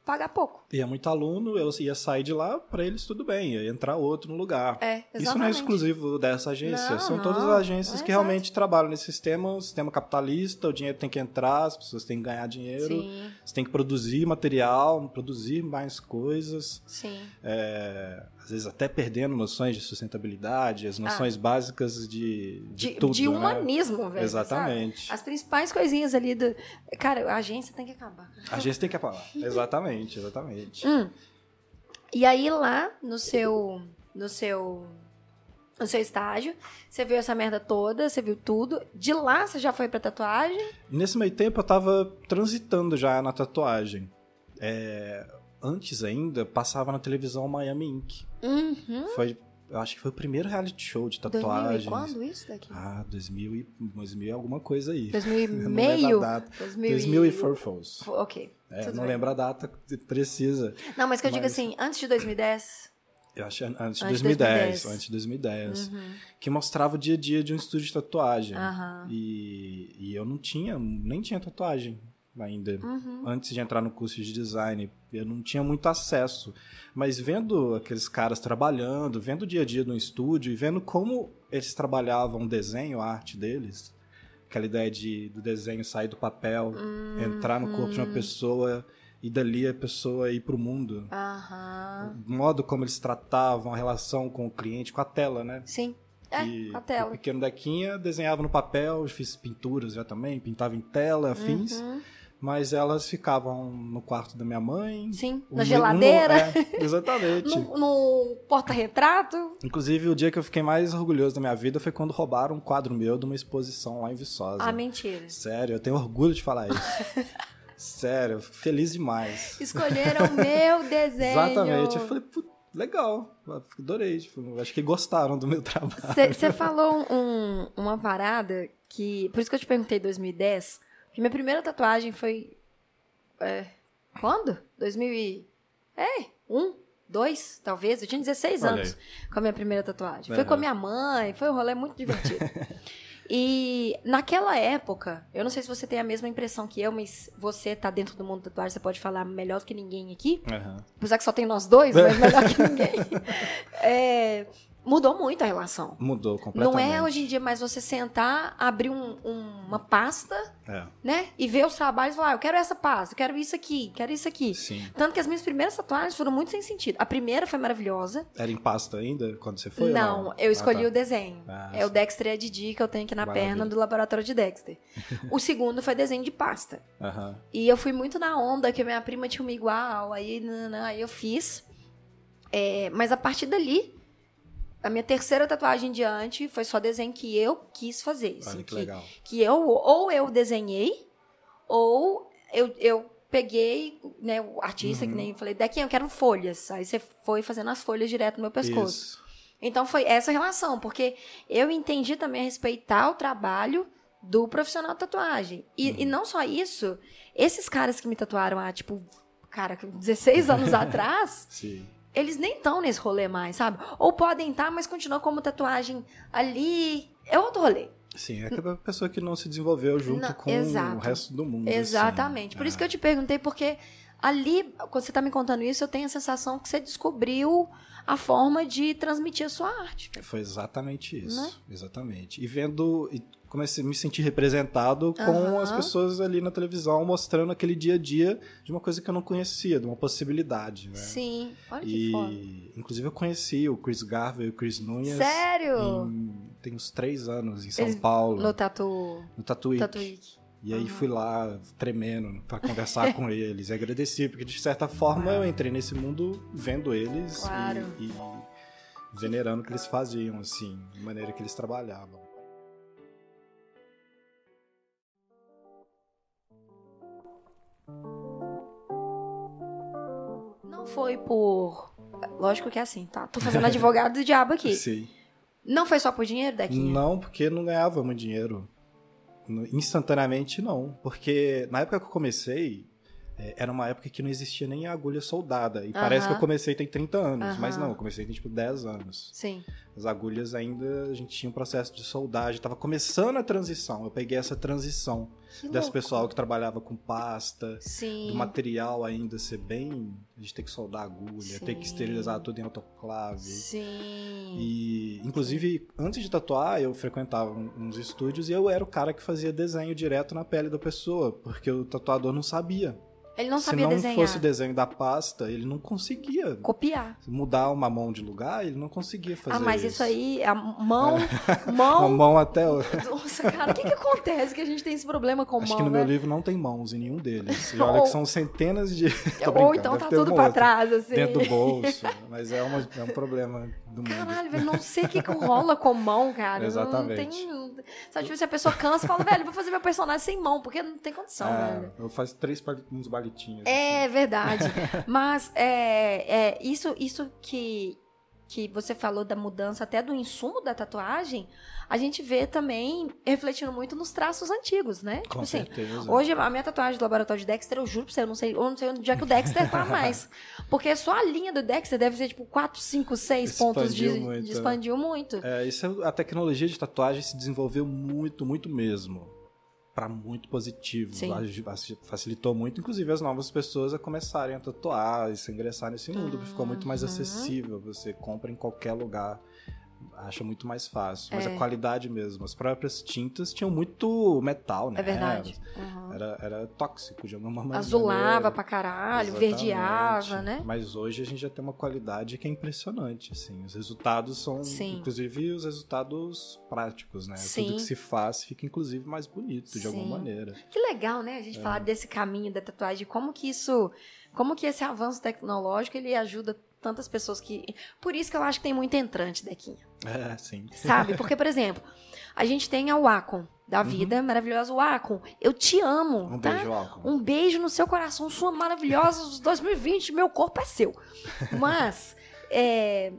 pagar pouco. E é muito aluno, eu ia sair de lá, para eles tudo bem, ia entrar outro no lugar. É, exatamente. Isso não é exclusivo dessa agência, Não, são não. todas as agências É, que realmente trabalham nesse sistema, o sistema capitalista, o dinheiro tem que entrar, as pessoas têm que ganhar dinheiro, Sim, você tem que produzir material, produzir mais coisas, sim. é, às vezes até perdendo noções de sustentabilidade, as noções básicas de, de, Ah. De, tudo, de né? humanismo, velho. Exatamente. sabe? As principais coisinhas ali do. Cara, a agência tem que acabar. A agência tem que apagar. [laughs] Exatamente, exatamente. Hum. E aí lá no seu. No seu. No seu estágio, você viu essa merda toda, você viu tudo. De lá você já foi pra tatuagem? Nesse meio tempo eu tava transitando já na tatuagem. É, antes ainda, passava na televisão Miami Ink. Uhum. Foi, eu acho que foi o primeiro reality show de 2000 tatuagens. quando isso daqui? Ah, 2000 e, 2000 e alguma coisa aí. 2000 e [laughs] meio? lembro a data. 2000 2000 e Furfos. Ok. É, não bem. lembro a data precisa. Não, mas que eu digo Mas- assim, antes de 2010. Eu acho antes de Antes de 2010. 2010. Antes de 2010. Uhum. Que mostrava o dia a dia de um estúdio de tatuagem. Aham. E, e eu não tinha, nem tinha tatuagem ainda. Uhum. Antes de entrar no curso de design, eu não tinha muito acesso. Mas vendo aqueles caras trabalhando, vendo o dia a dia no estúdio e vendo como eles trabalhavam o desenho, a arte deles, aquela ideia de, do desenho sair do papel, Hum, entrar no corpo de uma pessoa e dali a pessoa ir pro mundo. Aham. O modo como eles tratavam a relação com o cliente, com a tela, né? Sim. É, a tela. O pequeno Dequinha desenhava no papel, fiz pinturas já também, pintava em tela, afins, Uhum. Mas elas ficavam no quarto da minha mãe. Sim, na geladeira, é, exatamente. [laughs] no, no porta-retrato. Inclusive, o dia que eu fiquei mais orgulhoso da minha vida foi quando roubaram um quadro meu de uma exposição lá em Viçosa. Ah, mentira. Sério, eu tenho orgulho de falar isso. [laughs] Sério, eu fico feliz demais. Escolheram o meu [laughs] desenho. Exatamente. Eu falei, "Putz, legal, adorei. Tipo, acho que gostaram do meu trabalho. Você falou um- uma parada que. Por isso que eu te perguntei 2010. Minha primeira tatuagem foi. É, quando? 2000 e. É, um, dois, talvez. Eu tinha 16 Olha anos com a minha primeira tatuagem. Foi Aham. com a minha mãe, foi um rolê muito divertido. [laughs] E naquela época, eu não sei se você tem a mesma impressão que eu, mas você tá dentro do mundo da tatuagem, você pode falar melhor do que ninguém aqui. Aham. Apesar que só tem nós dois, mas melhor que ninguém. [laughs] É, mudou muito a relação. Mudou Não completamente. é hoje em dia mais você sentar, abrir um- um- uma pasta, É, né? E ver os trabalhos e falar, ah, eu quero essa pasta, eu quero isso aqui, quero isso aqui. sim. Tanto que as minhas primeiras tatuagens foram muito sem sentido. A primeira foi maravilhosa. Era em pasta ainda quando você foi? ou não, eu Ah, escolhi tá. o desenho. Ah, é o Dexter Didi que eu tenho aqui na Maravilha. perna do laboratório de Dexter. [laughs] o segundo foi desenho de pasta. Aham. E eu fui muito na onda que minha prima tinha uma igual, aí, nananã, aí eu fiz. É, mas a partir dali, a minha terceira tatuagem em diante foi só desenho que eu quis fazer. assim, Olha que legal. que eu ou eu desenhei, ou eu, eu peguei, né, o artista, Uhum. que nem falei, daqui eu quero folhas. Aí você foi fazendo as folhas direto no meu pescoço. Isso. Então foi essa relação, porque eu entendi também respeitar o trabalho do profissional de tatuagem. E, Uhum. e não só isso, esses caras que me tatuaram há, tipo, cara, 16 anos [laughs] atrás, Sim. Eles nem estão nesse rolê mais, sabe? Ou podem estar, mas continuam como tatuagem ali. É outro rolê. Sim, é aquela pessoa que não se desenvolveu junto Não, com exato. o resto do mundo. assim. Exatamente. Por isso que eu te perguntei, porque ali, quando você tá me contando isso, eu tenho a sensação que você descobriu a forma de transmitir a sua arte. Foi exatamente isso. Né? Exatamente. E vendo. E comecei a me sentir representado com Aham. as pessoas ali na televisão mostrando aquele dia a dia de uma coisa que eu não conhecia, de uma possibilidade, né? Sim, olha que foda. E, inclusive, eu conheci o Chris Garvey e o Chris Nunes. Sério? em- tem uns três anos, em São Eles- Paulo, No Tatu... no Tatuí. Tatuíque. E aí fui lá tremendo pra conversar com [laughs] eles e agradeci, porque de certa forma eu entrei nesse mundo vendo eles Claro. e, e venerando o que eles faziam, assim, de maneira que eles trabalhavam. Não foi por... Lógico que é assim, tá? Tô fazendo advogado do diabo aqui. [laughs] Sim. Não foi só por dinheiro, Dequinha? Não, porque não ganhava muito dinheiro. Instantaneamente, não. Porque na época que eu comecei, era uma época que não existia nem a agulha soldada. E parece que eu comecei tem 30 anos. Mas não, eu comecei tem tipo 10 anos. Sim. As agulhas ainda, a gente tinha um processo de soldagem. Tava começando a transição. Eu peguei essa transição Que desse louco. pessoal que trabalhava com pasta. Sim. Do material ainda ser bem. A gente ter que soldar a agulha, ter que esterilizar tudo em autoclave. Sim. E, inclusive, antes de tatuar, eu frequentava uns estúdios e eu era o cara que fazia desenho direto na pele da pessoa, porque o tatuador não sabia. Ele não Se sabia não desenhar. fosse o desenho da pasta, ele não conseguia Copiar. mudar uma mão de lugar, ele não conseguia fazer Ah, mas isso. isso aí, a mão, [laughs] A mão... mão até. o- Nossa, cara, o que que acontece que a gente tem esse problema com Acho mão, que no né? meu livro não tem mãos em nenhum deles. E [laughs] olha Ou- que são centenas de. [laughs] Ou então tá tudo outra trás, assim. Dentro do bolso. Mas é, uma- é um problema do mundo. Caralho, velho, não sei o que, que rola com mão, cara. Exatamente. Não tem... Sabe, tipo, se a pessoa cansa, fala, velho, vou fazer meu personagem sem mão, porque não tem condição, É, velho. eu faço três uns balitinhos. É assim. verdade. [laughs] Mas é, é, isso, isso que, que você falou da mudança até do insumo da tatuagem, a gente vê também refletindo muito nos traços antigos, né? Com tipo assim, certeza. Hoje, a minha tatuagem do laboratório de Dexter, eu juro pra você, eu não sei, eu não sei onde é que o Dexter tá mais. [laughs] Porque só a linha do Dexter deve ser, tipo, 4, 5, 6 pontos de, Expandiu muito, de é. expandiu muito. É, isso é- a tecnologia de tatuagem se desenvolveu muito, muito mesmo. Pra muito positivo. Facilitou muito, inclusive, as novas pessoas a começarem a tatuar e se ingressar nesse mundo. porque Ficou muito mais Uhum. acessível. Você compra em qualquer lugar. Acha muito mais fácil. Mas É. a qualidade mesmo. As próprias tintas tinham muito metal, né? É verdade. Uhum. Era, era tóxico de alguma maneira. Azulava pra caralho, Exatamente. verdeava, né? Mas hoje a gente já tem uma qualidade que é impressionante, assim. Os resultados são, Sim. inclusive, os resultados práticos, né? Sim. Tudo que se faz fica, inclusive, mais bonito, de alguma Sim. maneira. Que legal, né? A gente falar desse caminho da tatuagem, como que isso, como que esse avanço tecnológico ele ajuda tantas pessoas que, por isso que eu acho que tem muito entrante, Dequinha, É, sim. sabe? Porque, por [laughs] exemplo, a gente tem a Wacom da vida, maravilhosa Wacom. Eu te amo, Uhum. Um tá? beijo, Alcon. Um beijo no seu coração, sua maravilhosa 2020, meu corpo é seu. Mas é,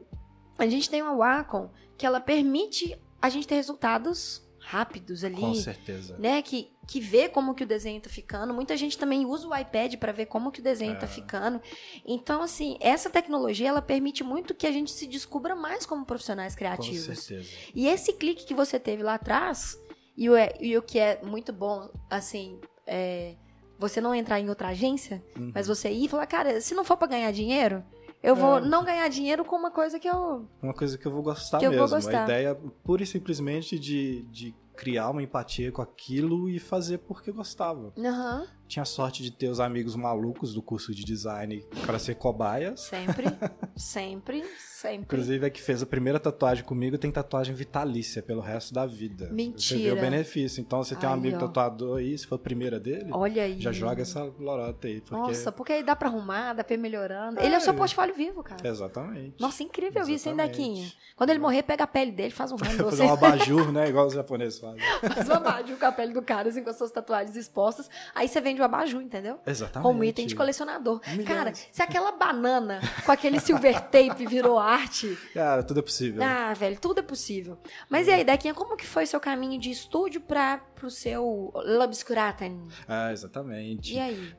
a gente tem uma Wacom que ela permite a gente ter resultados rápidos ali Com certeza. né, que, que vê como que o desenho tá ficando. Muita gente também usa o iPad para ver como que o desenho É. tá ficando. Então, assim, essa tecnologia, ela permite muito que a gente se descubra mais como profissionais Com criativos. certeza. E esse clique que você teve lá atrás, e o, e o que é muito bom, assim, é você não entrar em outra agência, Uhum. mas você ir e falar, cara, se não for para ganhar dinheiro, eu vou É. não ganhar dinheiro com uma coisa que eu... Uma coisa que eu vou gostar eu vou mesmo. gostar. A ideia pura e simplesmente de, de criar uma empatia com aquilo e fazer porque gostava. Aham, Tinha sorte de ter os amigos malucos do curso de design para ser cobaias. sempre, [laughs] sempre, sempre. Inclusive, a que fez a primeira tatuagem comigo tem tatuagem vitalícia pelo resto da vida. Você vê Mentira. o benefício. Então, você tem um Aí, amigo ó. tatuador aí, se for a primeira dele, Olha aí. já joga essa lorota aí. Porque... Nossa, porque aí dá pra arrumar, dá pra ir melhorando. É. Ele é o seu portfólio vivo, cara. Exatamente. Nossa, incrível isso, hein, Exatamente. Dequinha? Quando ele morrer, pega a pele dele, faz um ramo [laughs] Fazer um abajur, né? Igual os japoneses [laughs] fazem. faz um abajur com a pele do cara, assim, com as suas tatuagens expostas. Aí você vende o abajur, entendeu? Exatamente. Como item de colecionador. Milhões. Cara, se aquela banana com aquele silver tape virou arte. Cara, tudo é possível. Ah, velho, tudo é possível. Mas e aí, Dequinha, como que foi seu caminho de estúdio para pro seu Lobscuraten? Ah, exatamente. E aí?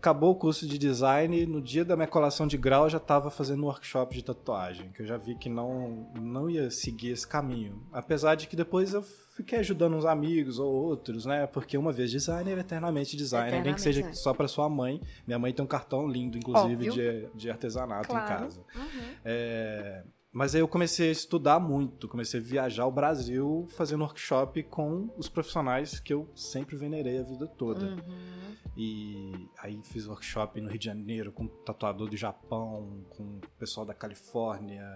Acabou o curso de design, no dia da minha colação de grau eu já estava fazendo um workshop de tatuagem, que eu já vi que não, não ia seguir esse caminho. Apesar de que depois eu fiquei ajudando uns amigos ou outros, né? Porque uma vez designer, eternamente designer, eternamente, nem que seja é. só para sua mãe. Minha mãe tem um cartão lindo, inclusive, de, de artesanato claro. em casa. Uhum. É, mas aí eu comecei a estudar muito, comecei a viajar o Brasil fazendo workshop com os profissionais que eu sempre venerei a vida toda. Uhum. E aí fiz workshop no Rio de Janeiro com tatuador do Japão, com pessoal da Califórnia,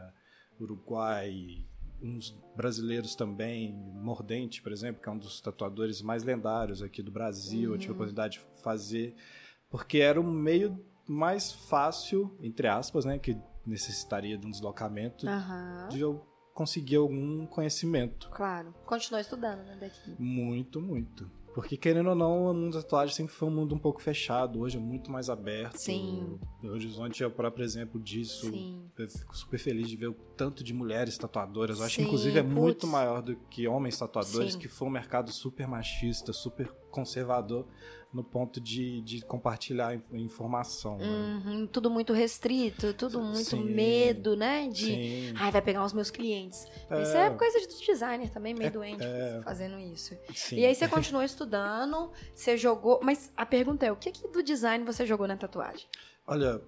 Uruguai, uns brasileiros também, Mordente, por exemplo, que é um dos tatuadores mais lendários aqui do Brasil, uhum. eu tive a uhum. oportunidade de fazer, porque era o meio mais fácil, entre aspas, né, que necessitaria de um deslocamento, uhum. de eu conseguir algum conhecimento. Claro. Continuou estudando, né, daqui? Muito, muito. Porque, querendo ou não, o mundo da tatuagem sempre foi um mundo um pouco fechado. Hoje é muito mais aberto. Sim. O Horizonte é o próprio exemplo disso. Sim. Eu fico super feliz de ver o tanto de mulheres tatuadoras. Eu acho, Sim, inclusive, é putz. muito maior do que homens tatuadores, Sim. que foi um mercado super machista, super conservador no ponto de, de compartilhar informação. Né? Uhum, tudo muito restrito, tudo muito sim, medo, né? De, ai, vai pegar os meus clientes. É, isso é coisa de designer também, meio é, doente, é, fazendo isso. Sim. E aí você continuou [laughs] estudando, você jogou... Mas a pergunta é, o que, que do design você jogou na tatuagem? Olha,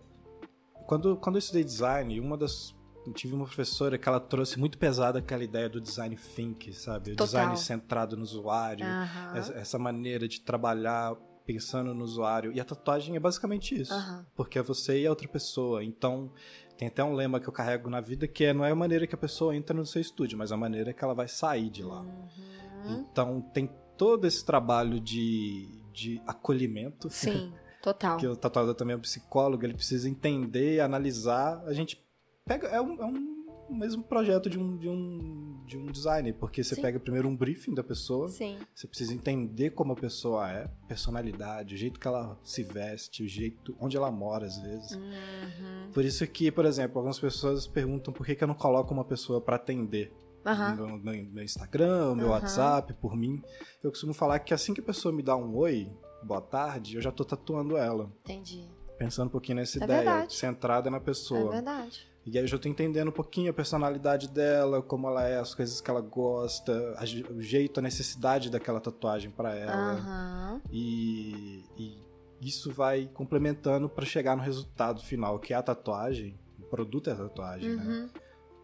quando, quando eu estudei design, uma das tive uma professora que ela trouxe muito pesada aquela ideia do design think, sabe? O Total. design centrado no usuário, uhum. essa, essa, maneira de trabalhar pensando no usuário. E a tatuagem é basicamente isso. Uhum. Porque é você e a outra pessoa. Então, tem até um lema que eu carrego na vida que é não é a maneira que a pessoa entra no seu estúdio, mas a maneira que ela vai sair de lá. Uhum. Então, tem todo esse trabalho de, de acolhimento. Sim, [laughs] total. que o tatuador também é um psicólogo, ele precisa entender, analisar. A gente pega. É um, é um mesmo projeto de um, de um, de um designer, porque você Sim. pega primeiro um briefing da pessoa, Sim. você precisa entender como a pessoa é, personalidade, o jeito que ela se veste, o jeito onde ela mora às vezes. Uhum. Por isso que, por exemplo, algumas pessoas perguntam por que, que eu não coloco uma pessoa para atender. Uhum. No, meu, meu, Instagram, no meu uhum. WhatsApp, por mim. Eu costumo falar que assim que a pessoa me dá um oi, boa tarde, eu já tô tatuando ela. Entendi. Pensando um pouquinho nessa é ideia, verdade. centrada na pessoa. É verdade. E aí eu já tô entendendo um pouquinho a personalidade dela, como ela é, as coisas que ela gosta, o jeito, a necessidade daquela tatuagem para ela. Uhum. E, e, isso vai complementando para chegar no resultado final, que é a tatuagem, o produto é a tatuagem, né? uhum. né?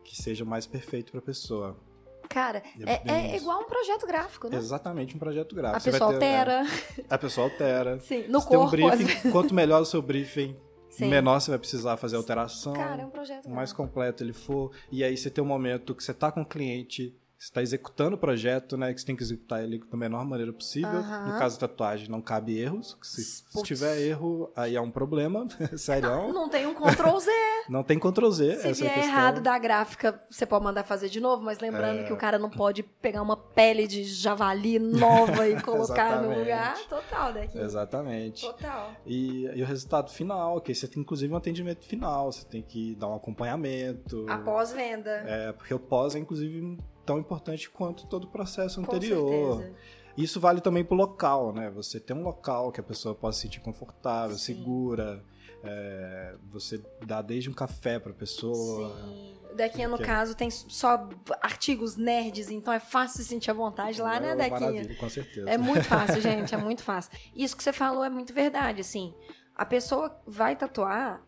Que seja mais perfeito para a pessoa. Cara, é, é, é, igual um projeto gráfico, né? Exatamente, um projeto gráfico. A pessoa ter, altera. É, a pessoa altera. [laughs] Sim, no Você corpo. Tem um briefing, quanto melhor o seu briefing, Sim. menor você vai precisar fazer alteração. Cara, é um projeto. mais completo ele for. E aí você tem um momento que você tá com o cliente você está executando o projeto, né? Que você tem que executar ele da menor maneira possível. No caso da tatuagem, não cabe erros. Se, se tiver erro, aí é um problema. [laughs] Sério. Não, não tem um Ctrl Z. não tem Ctrl Z. Se vier é errado da gráfica, você pode mandar fazer de novo, mas lembrando é... que o cara não pode pegar uma pele de javali nova e [laughs] colocar no lugar. Total, daqui. Exatamente. Total. E, e o resultado final, que você tem inclusive um atendimento final, você tem que dar um acompanhamento. Após venda. É, porque o pós é inclusive tão importante quanto todo o processo anterior. Isso vale também para o local, né? Você tem um local que a pessoa possa se sentir confortável, Sim. segura. É, você dá desde um café para a pessoa. Sim. Dequinha, no que caso, tem só artigos nerds, então é fácil se sentir à vontade lá, né, é né, Dequinha? Com certeza. É muito [laughs] fácil, gente, é muito fácil. Isso que você falou é muito verdade, assim. A pessoa vai tatuar,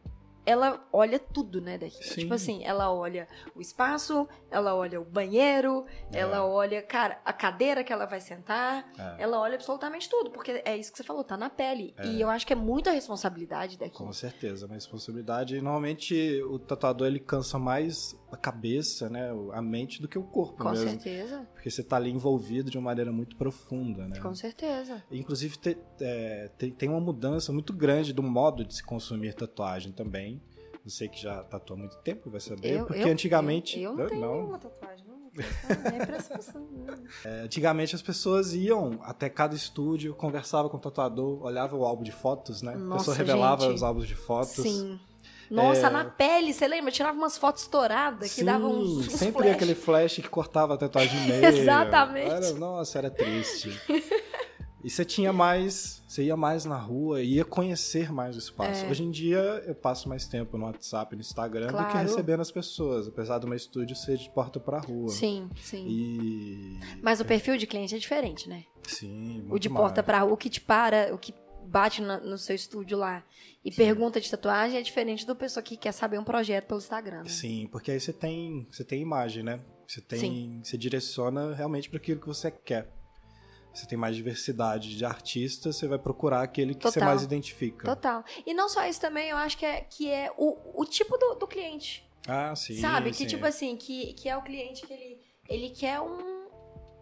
ela olha tudo, né, daqui. Sim. Tipo assim, ela olha o espaço, ela olha o banheiro, é. ela olha, cara, a cadeira que ela vai sentar, é. ela olha absolutamente tudo, porque é isso que você falou, tá na pele. É. E eu acho que é muita responsabilidade daqui. Com certeza, uma responsabilidade. E normalmente o tatuador ele cansa mais a cabeça, né, a mente do que o corpo Com mesmo. certeza. Porque você tá ali envolvido de uma maneira muito profunda, né? Com certeza. Inclusive te, é, te, tem uma mudança muito grande do modo de se consumir tatuagem também. Você que já tatuou há muito tempo vai saber, eu, porque eu, antigamente... Eu, eu não tenho não. nenhuma tatuagem, não. É, [laughs] é, antigamente as pessoas iam até cada estúdio, conversava com o tatuador, olhava o álbum de fotos, né? Nossa, a pessoa revelava gente. os álbuns de fotos. Sim. Nossa, é... na pele, você lembra? tirava umas fotos estouradas que davam uns, uns sempre flash. aquele flash que cortava a tatuagem [laughs] meio. Exatamente. Era, nossa, era triste. E você tinha mais, você ia mais na rua, ia conhecer mais o espaço. É. Hoje em dia eu passo mais tempo no WhatsApp, no Instagram do que Claro. recebendo as pessoas, apesar do meu estúdio ser de porta pra rua. Sim, sim. E Mas o perfil de cliente é diferente, né? sim, o muito de mais. porta pra rua, o que te para, o que bate na- no seu estúdio lá e pergunta de tatuagem é diferente do pessoa que quer saber um projeto pelo Instagram. né? Sim, porque aí você tem, você tem imagem, né? Você tem, Sim. você direciona realmente para aquilo que você quer. Você tem mais diversidade de artistas, você vai procurar aquele que você Total. mais identifica. Total. E não só isso também, eu acho que é, que é o, o tipo do, do cliente. Ah, sim. sabe? Que sim. tipo assim, que, que é o cliente que ele, ele quer um,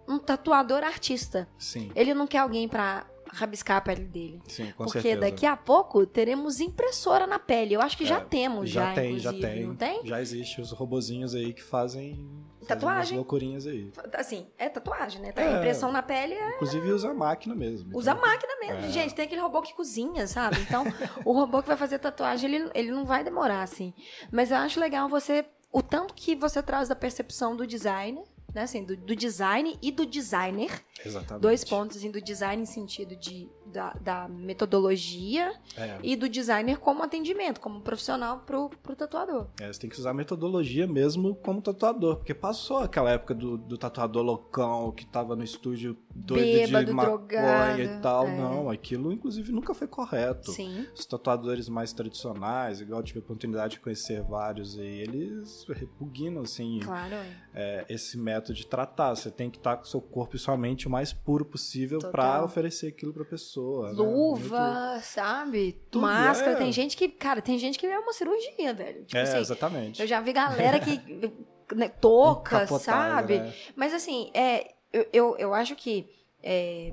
um tatuador artista. Sim, Ele não quer alguém pra rabiscar a pele dele. sim, com Porque certeza. daqui a pouco teremos impressora na pele. Eu acho que já É, temos, já, já tem, já tem. Não tem? Já existe os robozinhos aí que fazem, Tatuagem. loucurinhas aí. Assim, é tatuagem, né? Tá, É. Impressão na pele é Inclusive usa a máquina mesmo. Usa a então- máquina mesmo. É. Gente, tem aquele robô que cozinha, sabe? Então, [laughs] o robô que vai fazer tatuagem, ele, ele não vai demorar, assim. Mas eu acho legal você. O tanto que você traz da percepção do design, né? Assim, do, do design e do designer. Exatamente. Dois pontos, assim, do design em sentido de, da, da metodologia É. e do designer como atendimento, como profissional pro, pro tatuador. É, você tem que usar a metodologia mesmo como tatuador, porque passou aquela época do, do tatuador loucão que tava no estúdio doido Bêbado, de maconha drogado, e tal. é. Não, aquilo inclusive nunca foi correto. Sim. Os tatuadores mais tradicionais, igual eu tive a oportunidade de conhecer vários aí, eles repugnam, assim, Claro. é, esse método de tratar. Você tem que estar com seu corpo e sua mente o mais puro possível pra oferecer aquilo pra pessoa. Né? Luva, sabe? Tudo, Máscara. é. Tem gente que, cara, tem gente que é uma cirurgia, velho. Tipo É, assim, exatamente. Eu já vi galera que. [laughs] né, toca, sabe? né? Mas assim, é, eu, eu, eu acho que é,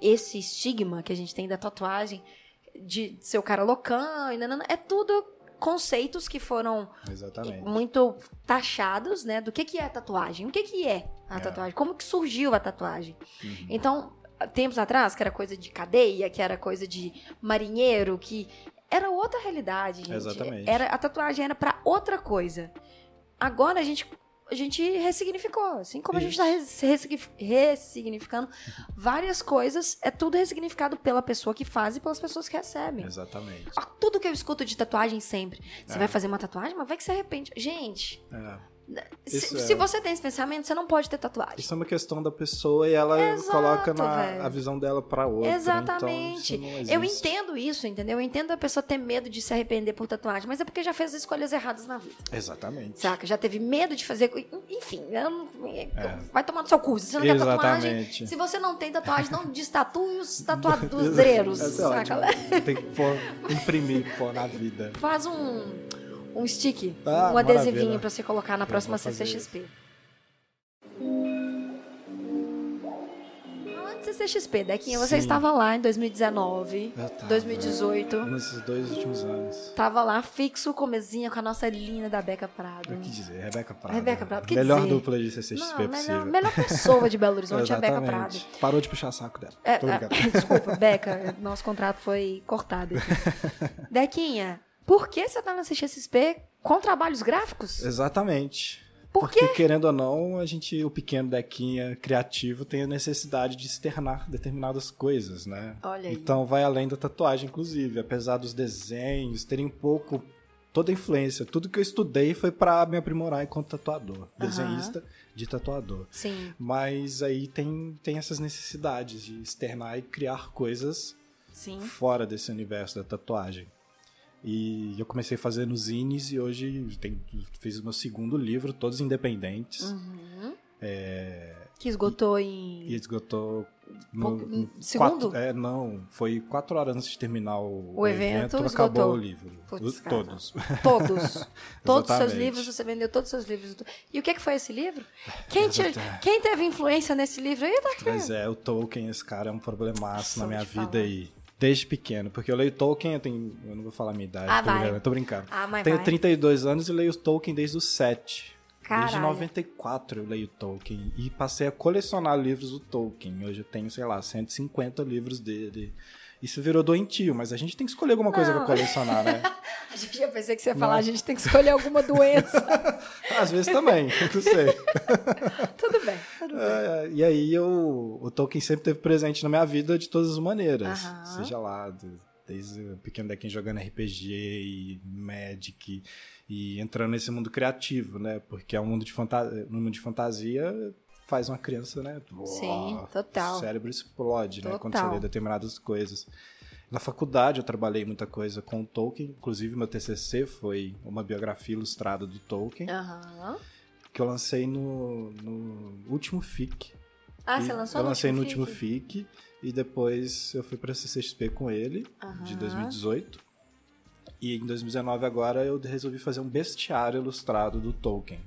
esse estigma que a gente tem da tatuagem, de ser o cara loucão, e nanana, é tudo conceitos que foram Exatamente. muito taxados, né? Do que, que é tatuagem. O que, que é a É. tatuagem? Como que surgiu a tatuagem? Uhum. Então, tempos atrás, que era coisa de cadeia, que era coisa de marinheiro, que era outra realidade, gente. Exatamente. Era, a tatuagem era pra outra coisa. Agora a gente, a gente ressignificou. Assim como a gente tá ressigni- ressignificando [laughs] várias coisas, é tudo ressignificado pela pessoa que faz e pelas pessoas que recebem. Exatamente. Ó, Tudo que eu escuto de tatuagem sempre. Você É. vai fazer uma tatuagem, mas vai que se arrepende. Gente, É. se, é. se você tem esse pensamento, você não pode ter tatuagem. Isso é uma questão da pessoa e ela Exato, coloca na, a visão dela pra outra. Exatamente. Então, isso não Eu entendo isso, entendeu? Eu entendo a pessoa ter medo de se arrepender por tatuagem, mas é porque já fez escolhas erradas na vida. Exatamente. Saca? Já teve medo de fazer. Enfim, não- vai tomar no seu curso. Se você não quer tatuagem. É. Exatamente. Se você não tem tatuagem, não [laughs] destatue os tatuadeiros. Essa é saca? ótima. Tem que pôr, imprimir pôr na vida. Faz um, um stick, Ah, um adesivinho pra você colocar na próxima CCXP. CCXP, Dequinha, você Sim. estava lá em 2019, Eu tava. 2018. Nesses dois últimos anos. Tava lá fixo com mesinha com a nossa linda da Beca Prado. O que dizer? Rebeca Prado. Rebeca Prado, que Melhor dizer? dupla de CCXP Não, possível. melhor, melhor pessoa de Belo Horizonte é a Beca. [laughs] Prado. Parou de puxar saco dela. É, brincando. [laughs] desculpa, Beca, [laughs] nosso contrato foi cortado. Dequinha, por que você tá na CXP com trabalhos gráficos? Exatamente. Por Porque, querendo ou não, a gente, o pequeno Dequinha criativo, tem a necessidade de externar determinadas coisas, né? Olha aí. Então vai além da tatuagem, inclusive. Apesar dos desenhos terem um pouco. Toda a influência. Tudo que eu estudei foi pra me aprimorar enquanto tatuador. Desenhista de tatuador. Sim, Mas aí tem, tem essas necessidades de externar e criar coisas sim. fora desse universo da tatuagem. E eu comecei fazendo zines e hoje tem, fiz o meu segundo livro, todos independentes. Uhum. Que esgotou em. E esgotou no, no segundo? quatro- é, não, foi quatro horas antes de terminar o, O evento, acabou esgotou. o livro. Todos. [laughs] Todos. todos os seus livros, você vendeu todos os seus livros. E o que, que foi esse livro? [laughs] Quem, te- quem teve influência nesse livro aí? Pois é, o Tolkien, esse cara é um problemaço na minha vida falar. aí. Desde pequeno, porque eu leio Tolkien, eu tenho. Eu não vou falar a minha idade, Ah, tô, brincando, tô brincando. Ah, mas Tenho vai. 32 anos e leio Tolkien desde os 7. Desde Caralho. 94 eu leio Tolkien e passei a colecionar livros do Tolkien. Hoje eu tenho, sei lá, 150 livros dele. Isso virou doentio, mas a gente tem que escolher alguma coisa Não. pra colecionar, né? [laughs] A gente já pensei que você ia falar, a gente tem que escolher alguma doença. [laughs] Às vezes também, não sei. [laughs] tudo bem, tudo bem. É, e aí eu, o Tolkien sempre teve presente na minha vida de todas as maneiras. Aham. Seja lá, desde o pequeno dequinho jogando RPG e Magic e entrando nesse mundo criativo, né? Porque é um mundo de, fanta no mundo de fantasia faz uma criança, né? Sim, Uau, total. O cérebro explode, né? Quando você Total. lê determinadas coisas. Na faculdade eu trabalhei muita coisa com o Tolkien, inclusive meu TCC foi uma biografia ilustrada do Tolkien, Aham. que eu lancei no, no último FIC. Ah, E você lançou Eu no lancei no último último FIC? E depois eu fui pra CCXP com ele, Aham. de 2018. E em 2019 agora eu resolvi fazer um bestiário ilustrado do Tolkien.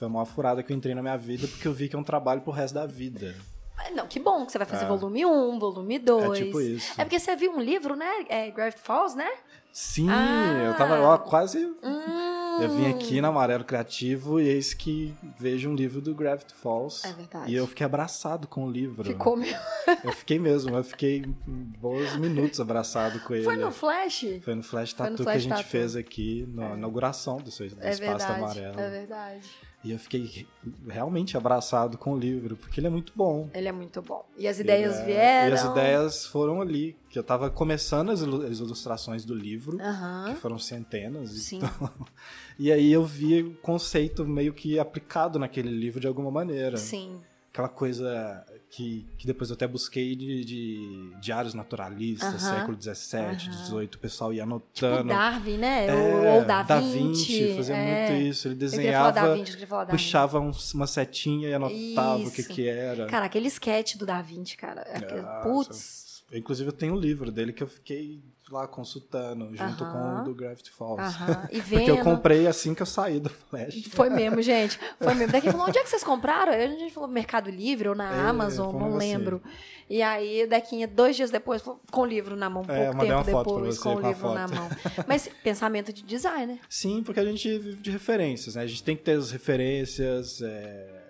Foi uma furada que eu entrei na minha vida porque eu vi que é um trabalho pro resto da vida. Ah, Não, que bom que você vai fazer É. volume 1, volume 2. É tipo isso. É porque você viu um livro, né? É Gravity Falls, né? Sim, Ah. eu tava ó, quase. Hum. Eu vim aqui na Amarelo Criativo e eis que vejo um livro do Gravity Falls. É verdade. E eu fiquei abraçado com o livro. Ficou meio... [laughs] Eu fiquei mesmo, eu fiquei bons minutos abraçado com ele. Foi no Flash? Foi no Flash Flash que a gente Tattoo. fez aqui na inauguração do, seu, do É Espaço verdade, Amarelo. é verdade. E eu fiquei realmente abraçado com o livro, porque ele é muito bom. Ele é muito bom. E as ideias é- vieram. E as ideias foram ali, que eu tava começando as ilu- as ilustrações do livro, Aham. que foram centenas. Sim. Então, [laughs] e aí eu vi o conceito meio que aplicado naquele livro de alguma maneira. Sim. Aquela coisa que, que depois eu até busquei de, de diários naturalistas, Aham. século XVII, XVIII, o pessoal ia Tipo anotando. Darwin, né? É, ou, Da Da Vinci. Vinci fazia é. muito isso. Ele Eu desenhava, Vinci, eu Vinci. puxava um- uma setinha e anotava o que Isso. que era. Cara, aquele sketch do Da Vinci, cara. aquele- Nossa. Putz. Eu, Inclusive eu tenho um livro dele que eu fiquei lá consultando, junto Aham. com o do Gravity Falls. Aham. E vendo. [laughs] Porque eu comprei assim que eu saí do Flash. Foi mesmo, gente. Foi mesmo. Daqui falou, onde é que vocês compraram? Aí a gente falou Mercado Livre ou na É, Amazon, não lembro. E aí, daqui dois dias depois, com o livro na mão, pouco É, tempo depois, você com o livro na mão. [laughs] Mas pensamento de designer. Sim, porque a gente vive de referências, né? A gente tem que ter as referências é,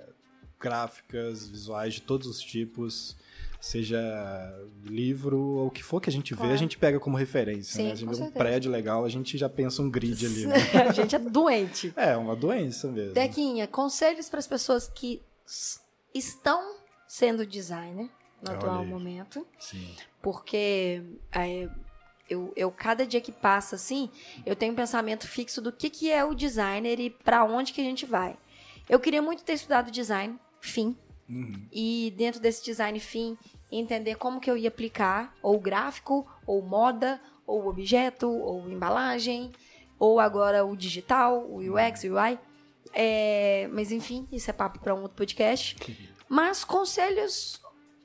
gráficas, visuais de todos os tipos, seja livro ou o que for que a gente vê, Claro. a gente pega como referência, Sim, né? A gente vê um prédio legal, a gente já pensa um grid ali, né? [laughs] a gente é doente. É, uma doença mesmo. Dequinha, conselhos para as pessoas que estão sendo designer no Olha atual aí. momento. Sim. Porque é, eu, eu, cada dia que passa, assim, eu tenho um pensamento fixo do que, que é o designer e para onde que a gente vai. Eu queria muito ter estudado design, fim, Uhum. e dentro desse design fim, entender como que eu ia aplicar ou gráfico, ou moda, ou objeto, ou embalagem, ou agora o digital, o UX, o UI. É, mas enfim, isso é papo para um outro podcast. Mas conselhos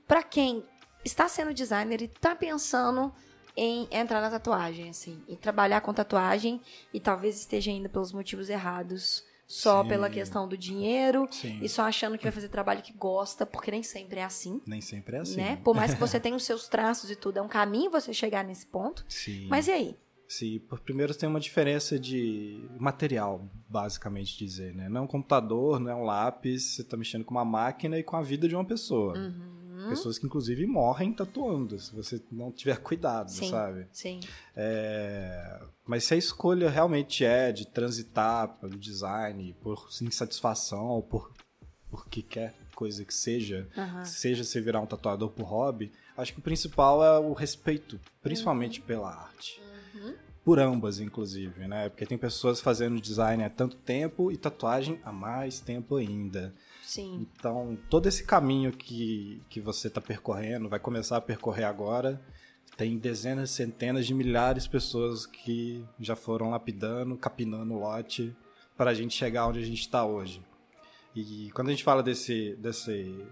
para quem está sendo designer e está pensando em entrar na tatuagem, assim, em trabalhar com tatuagem e talvez esteja indo pelos motivos errados, só Sim. pela questão do dinheiro Sim. e só achando que vai fazer trabalho que gosta, porque nem sempre é assim, Nem sempre é assim. né? Por mais que [laughs] você tenha os seus traços e tudo, é um caminho você chegar nesse ponto. Sim. Mas e aí? Sim, por primeiro tem uma diferença de material, basicamente dizer, né? Não é um computador, não é um lápis, você tá mexendo com uma máquina e com a vida de uma pessoa. Uhum. Pessoas que inclusive morrem tatuando, se você não tiver cuidado, Sim. sabe? Sim. É, Mas se a escolha realmente é de transitar pelo design, por insatisfação ou por, por que quer coisa que seja, Aham. seja você virar um tatuador por hobby, acho que o principal é o respeito, principalmente Uhum. pela arte. Por ambas, inclusive, né? Porque tem pessoas fazendo design há tanto tempo e tatuagem há mais tempo ainda. Sim. Então, todo esse caminho que, que você está percorrendo, vai começar a percorrer agora, tem dezenas, centenas de milhares de pessoas que já foram lapidando, capinando o lote para a gente chegar onde a gente está hoje. E quando a gente fala desse, desse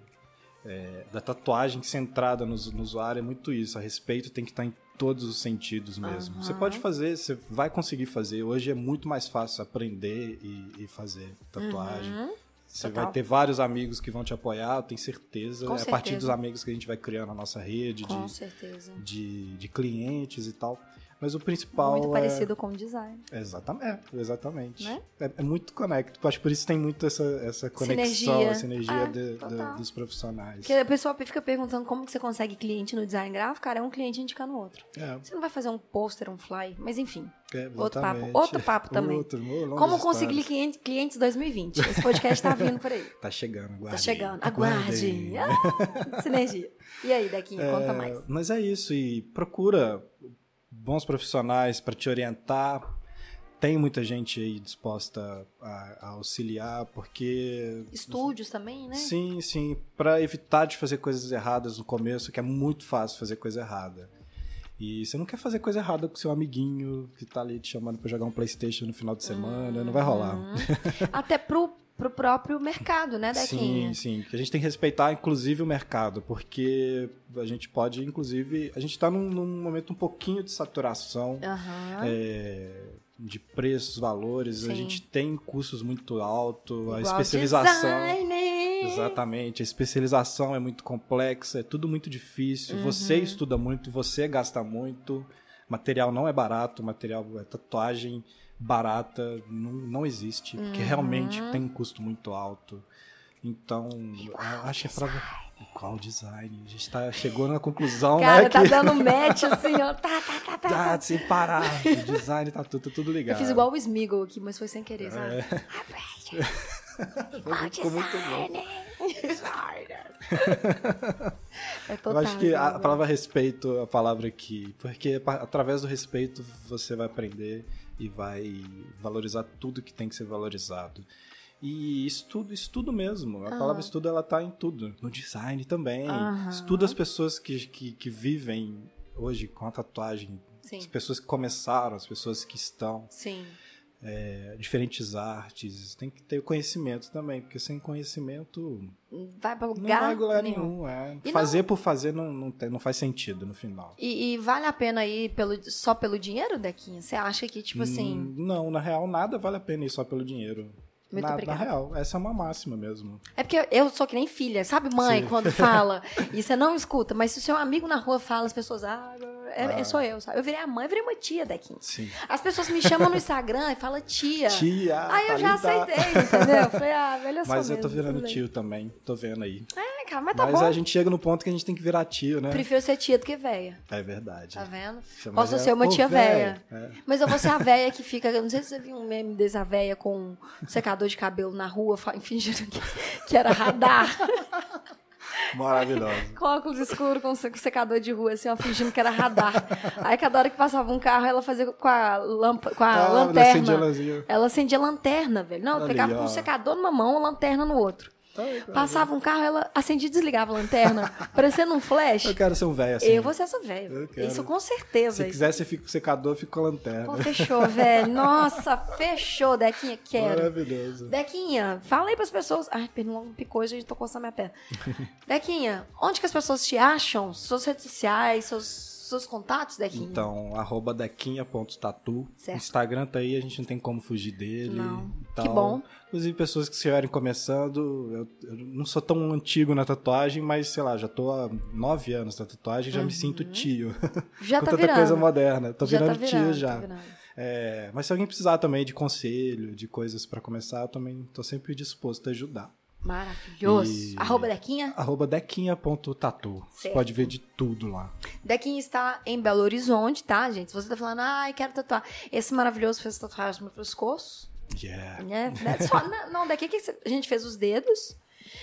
é, da tatuagem centrada no, no usuário, é muito isso. A respeito tem que estar em todos os sentidos mesmo. Você Aham. pode fazer, você vai conseguir fazer. Hoje é muito mais fácil aprender e, e fazer tatuagem. Uhum. Você Total. vai ter vários amigos que vão te apoiar, eu tenho certeza. Com é a partir certeza. dos amigos que a gente vai criando a nossa rede Com de, certeza. de, de clientes e tal. Mas o principal Muito é... parecido com o design. Exatamente, é, exatamente. Né? É, é muito conecto. Acho que por isso tem muito essa, essa conexão, Sinergia. essa energia É, de- de- dos profissionais. Porque a pessoa fica perguntando como que você consegue cliente no design gráfico, cara, é um cliente indicando o outro. É, Você não vai fazer um pôster, um fly, mas enfim. é, Outro papo. Outro papo também. Outro, Como conseguir histórias. cliente- clientes 2020? Esse podcast tá vindo por aí. [laughs] Tá chegando, aguarde. Tá chegando. Aguarde. Ah, sinergia. E aí, Dequinha, [laughs] conta mais. Mas é isso, e procura bons profissionais para te orientar. Tem muita gente aí disposta a, a auxiliar, porque. Estúdios também, né? Sim, sim, para evitar de fazer coisas erradas no começo, que é muito fácil fazer coisa errada. E você não quer fazer coisa errada com seu amiguinho que tá ali te chamando pra jogar um PlayStation no final de semana, não vai rolar. Uhum. Até pro, pro próprio mercado, né, Dequinha? Sim, sim. A gente tem que respeitar, inclusive, o mercado, porque a gente pode, inclusive, a gente está num, num momento um pouquinho de saturação Aham. é, de preços, valores. A Sim. gente tem custos muito altos, a Igual especialização. designer. Exatamente, a especialização é muito complexa, é tudo muito difícil. Você Uhum. estuda muito, você gasta muito. Material não é barato, material é tatuagem barata não, não existe, porque Uhum. realmente tem um custo muito alto. Então, eu acho que é pra. Qual design? A gente tá, chegou na conclusão, Cara, né? tá que dando [laughs] match assim, ó. Tá, tá, tá, tá. tá sem parar. O design tá tudo, tudo ligado. Eu fiz igual o Smiggle aqui, mas foi sem querer, sabe? [laughs] É. Ficou muito bom. É total. Eu acho que a velho. palavra respeito é a palavra aqui, porque através do respeito você vai aprender e vai valorizar tudo que tem que ser valorizado. E estudo, estudo mesmo. A palavra estudo ela tá em tudo. No design também. Aham. Estuda as pessoas que, que, que vivem hoje com a tatuagem. Sim. As pessoas que começaram, as pessoas que estão. Sim. É, diferentes artes. Tem que ter conhecimento também, porque sem conhecimento Vai pra não lugar vai a lugar nenhum. nenhum. é. Fazer por fazer não, não, tem- não faz sentido no final. E, e vale a pena ir pelo, só pelo dinheiro, Dequinha? Você acha que, tipo assim... Hum, Não, na real, nada vale a pena ir só pelo dinheiro. Muito na, na obrigada. real, essa é uma máxima mesmo. É porque eu sou que nem filha, sabe, mãe, Sim. quando fala [laughs] e você não escuta, mas se o seu amigo na rua fala, as pessoas, ah, é, é sou eu, sabe? Eu virei a mãe, eu virei uma tia, Dequinha. Sim. As pessoas me chamam no Instagram e falam tia. Tia, Aí eu já Thalita. aceitei, entendeu? Eu Falei, ah, velho, eu sou Mas eu tô virando tio também, tô vendo aí. É, cara, mas tá Mas bom. a gente chega no ponto que a gente tem que virar tio, né? Prefiro ser tia do que véia, É verdade. tá vendo? Chama Posso já- ser uma tia véia. É. Mas eu vou ser a véia que fica. eu Não sei se você viu um meme dessa véia com um secador de cabelo na rua, [laughs] fingindo que, que era radar. [laughs] Maravilhosa. com óculos escuros, com se- com secador de rua, assim, ó, fingindo que era radar. Aí cada hora que passava um carro, ela fazia com a, lampa, com a Ah, lanterna. acendia a luzinha. Ela acendia lanterna, velho. Não, ela Ali, pegava com ó. um secador numa mão, lanterna no outro. Ai, Passava um carro, ela acendia e desligava a lanterna, [laughs] parecendo um flash. Eu quero ser um velho assim. Eu vou ser essa quero. Isso com certeza. Se quiser, você fica com o secador, fica com a lanterna. Pô, fechou, velho. [laughs] Nossa, fechou, Dequinha, quero. Maravilhoso. Dequinha, fala aí pras pessoas. Ai, perdão, picou e a gente tô coçando minha perna. [laughs] Dequinha, onde que as pessoas te acham? Suas redes sociais, seus, seus contatos, Dequinha? Então, arroba dequinha.tatu. Instagram tá aí, a gente não tem como fugir dele. Não. e tal. Que bom. Inclusive, pessoas que estiverem começando, eu, eu não sou tão antigo na tatuagem, mas sei lá, já tô há nove anos na tatuagem, já me sinto tio. Uhum. [laughs] Já Com tá tanta virando. coisa moderna. Tô Já tá virando virando, tio tá já. virando. É, mas se alguém precisar também de conselho, de coisas pra começar, eu também tô sempre disposto a ajudar. Maravilhoso. E- Arroba Dequinha. Arroba dequinha.tatu. Você pode ver de tudo lá. Dequinha está em Belo Horizonte, tá, gente? Se você tá falando, ai, quero tatuar. Esse maravilhoso fez tatuagem no meu pescoço. Yeah. Né? Né? Só, não, não, daqui que a gente fez os dedos,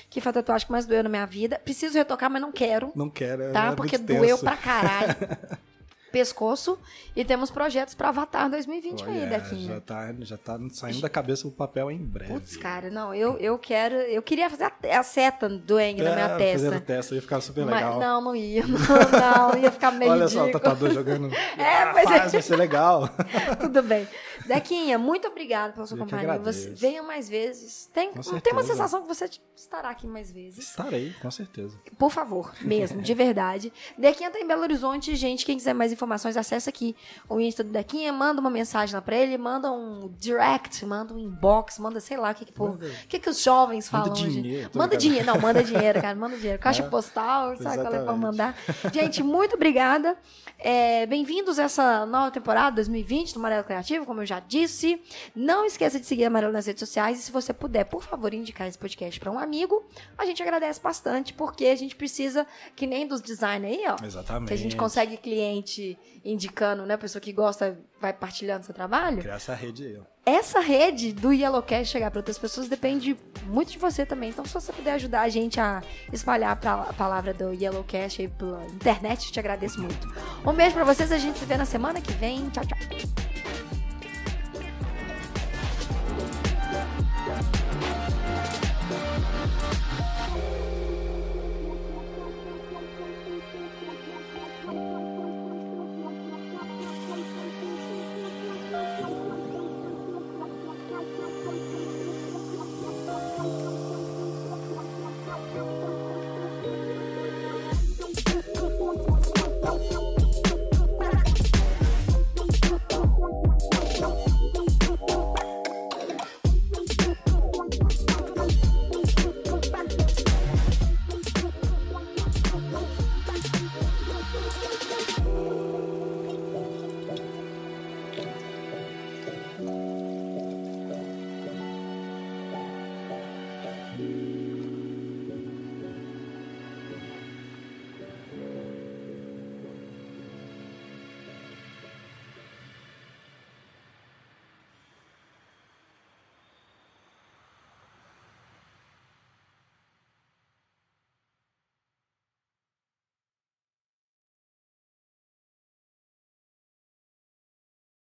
que foi a tatuagem que mais doeu na minha vida. Preciso retocar, mas não quero, Não quero. tá? é Porque muito doeu pra caralho. [laughs] Pescoço. E temos projetos pra Avatar 2020 aí, Olha, Dequinha. já tá, já tá saindo da cabeça o papel em breve. Putz, cara, não, eu, eu quero. Eu queria fazer a, a seta do Eng na minha É, Fazendo testa. testa ia ficar super Mas, legal. não, não ia. [laughs] Não, não, ia ficar meio Olha só o tatuador jogando. [laughs] É, Ah, mas é- faz, vai ser legal. [laughs] Tudo bem. Dequinha, muito obrigada pela sua Eu companhia. Você venha mais vezes. Tem, tem uma sensação que você estará aqui mais vezes. Estarei, com certeza. Por favor, mesmo, de verdade. Dequinha tá em Belo Horizonte, gente. Quem quiser mais informações, acessa aqui o Insta do Dequinha, manda uma mensagem lá pra ele, manda um direct, manda um inbox, manda sei lá o que que, que, que os jovens falam Manda dinheiro, Manda dinheiro, não, manda dinheiro, cara, manda dinheiro. [laughs] Caixa É, postal, sabe qual é pra exatamente. mandar. Gente, muito obrigada. É, Bem-vindos a essa nova temporada 2020 do Amarelo Criativo, como eu já disse. Não esqueça de seguir a Amarelo nas redes sociais e se você puder, por favor, indicar esse podcast para um amigo, a gente agradece bastante, porque a gente precisa, que nem dos design aí, ó. Exatamente. Que a gente consegue cliente indicando, né? Pessoa que gosta, vai partilhando seu trabalho. Criar essa rede aí. Essa rede do Yellowcast chegar para outras pessoas depende muito de você também. Então, se você puder ajudar a gente a espalhar a palavra do Yellowcast aí pela internet, eu te agradeço muito. Um beijo para vocês, a gente se vê na semana que vem. Tchau, tchau.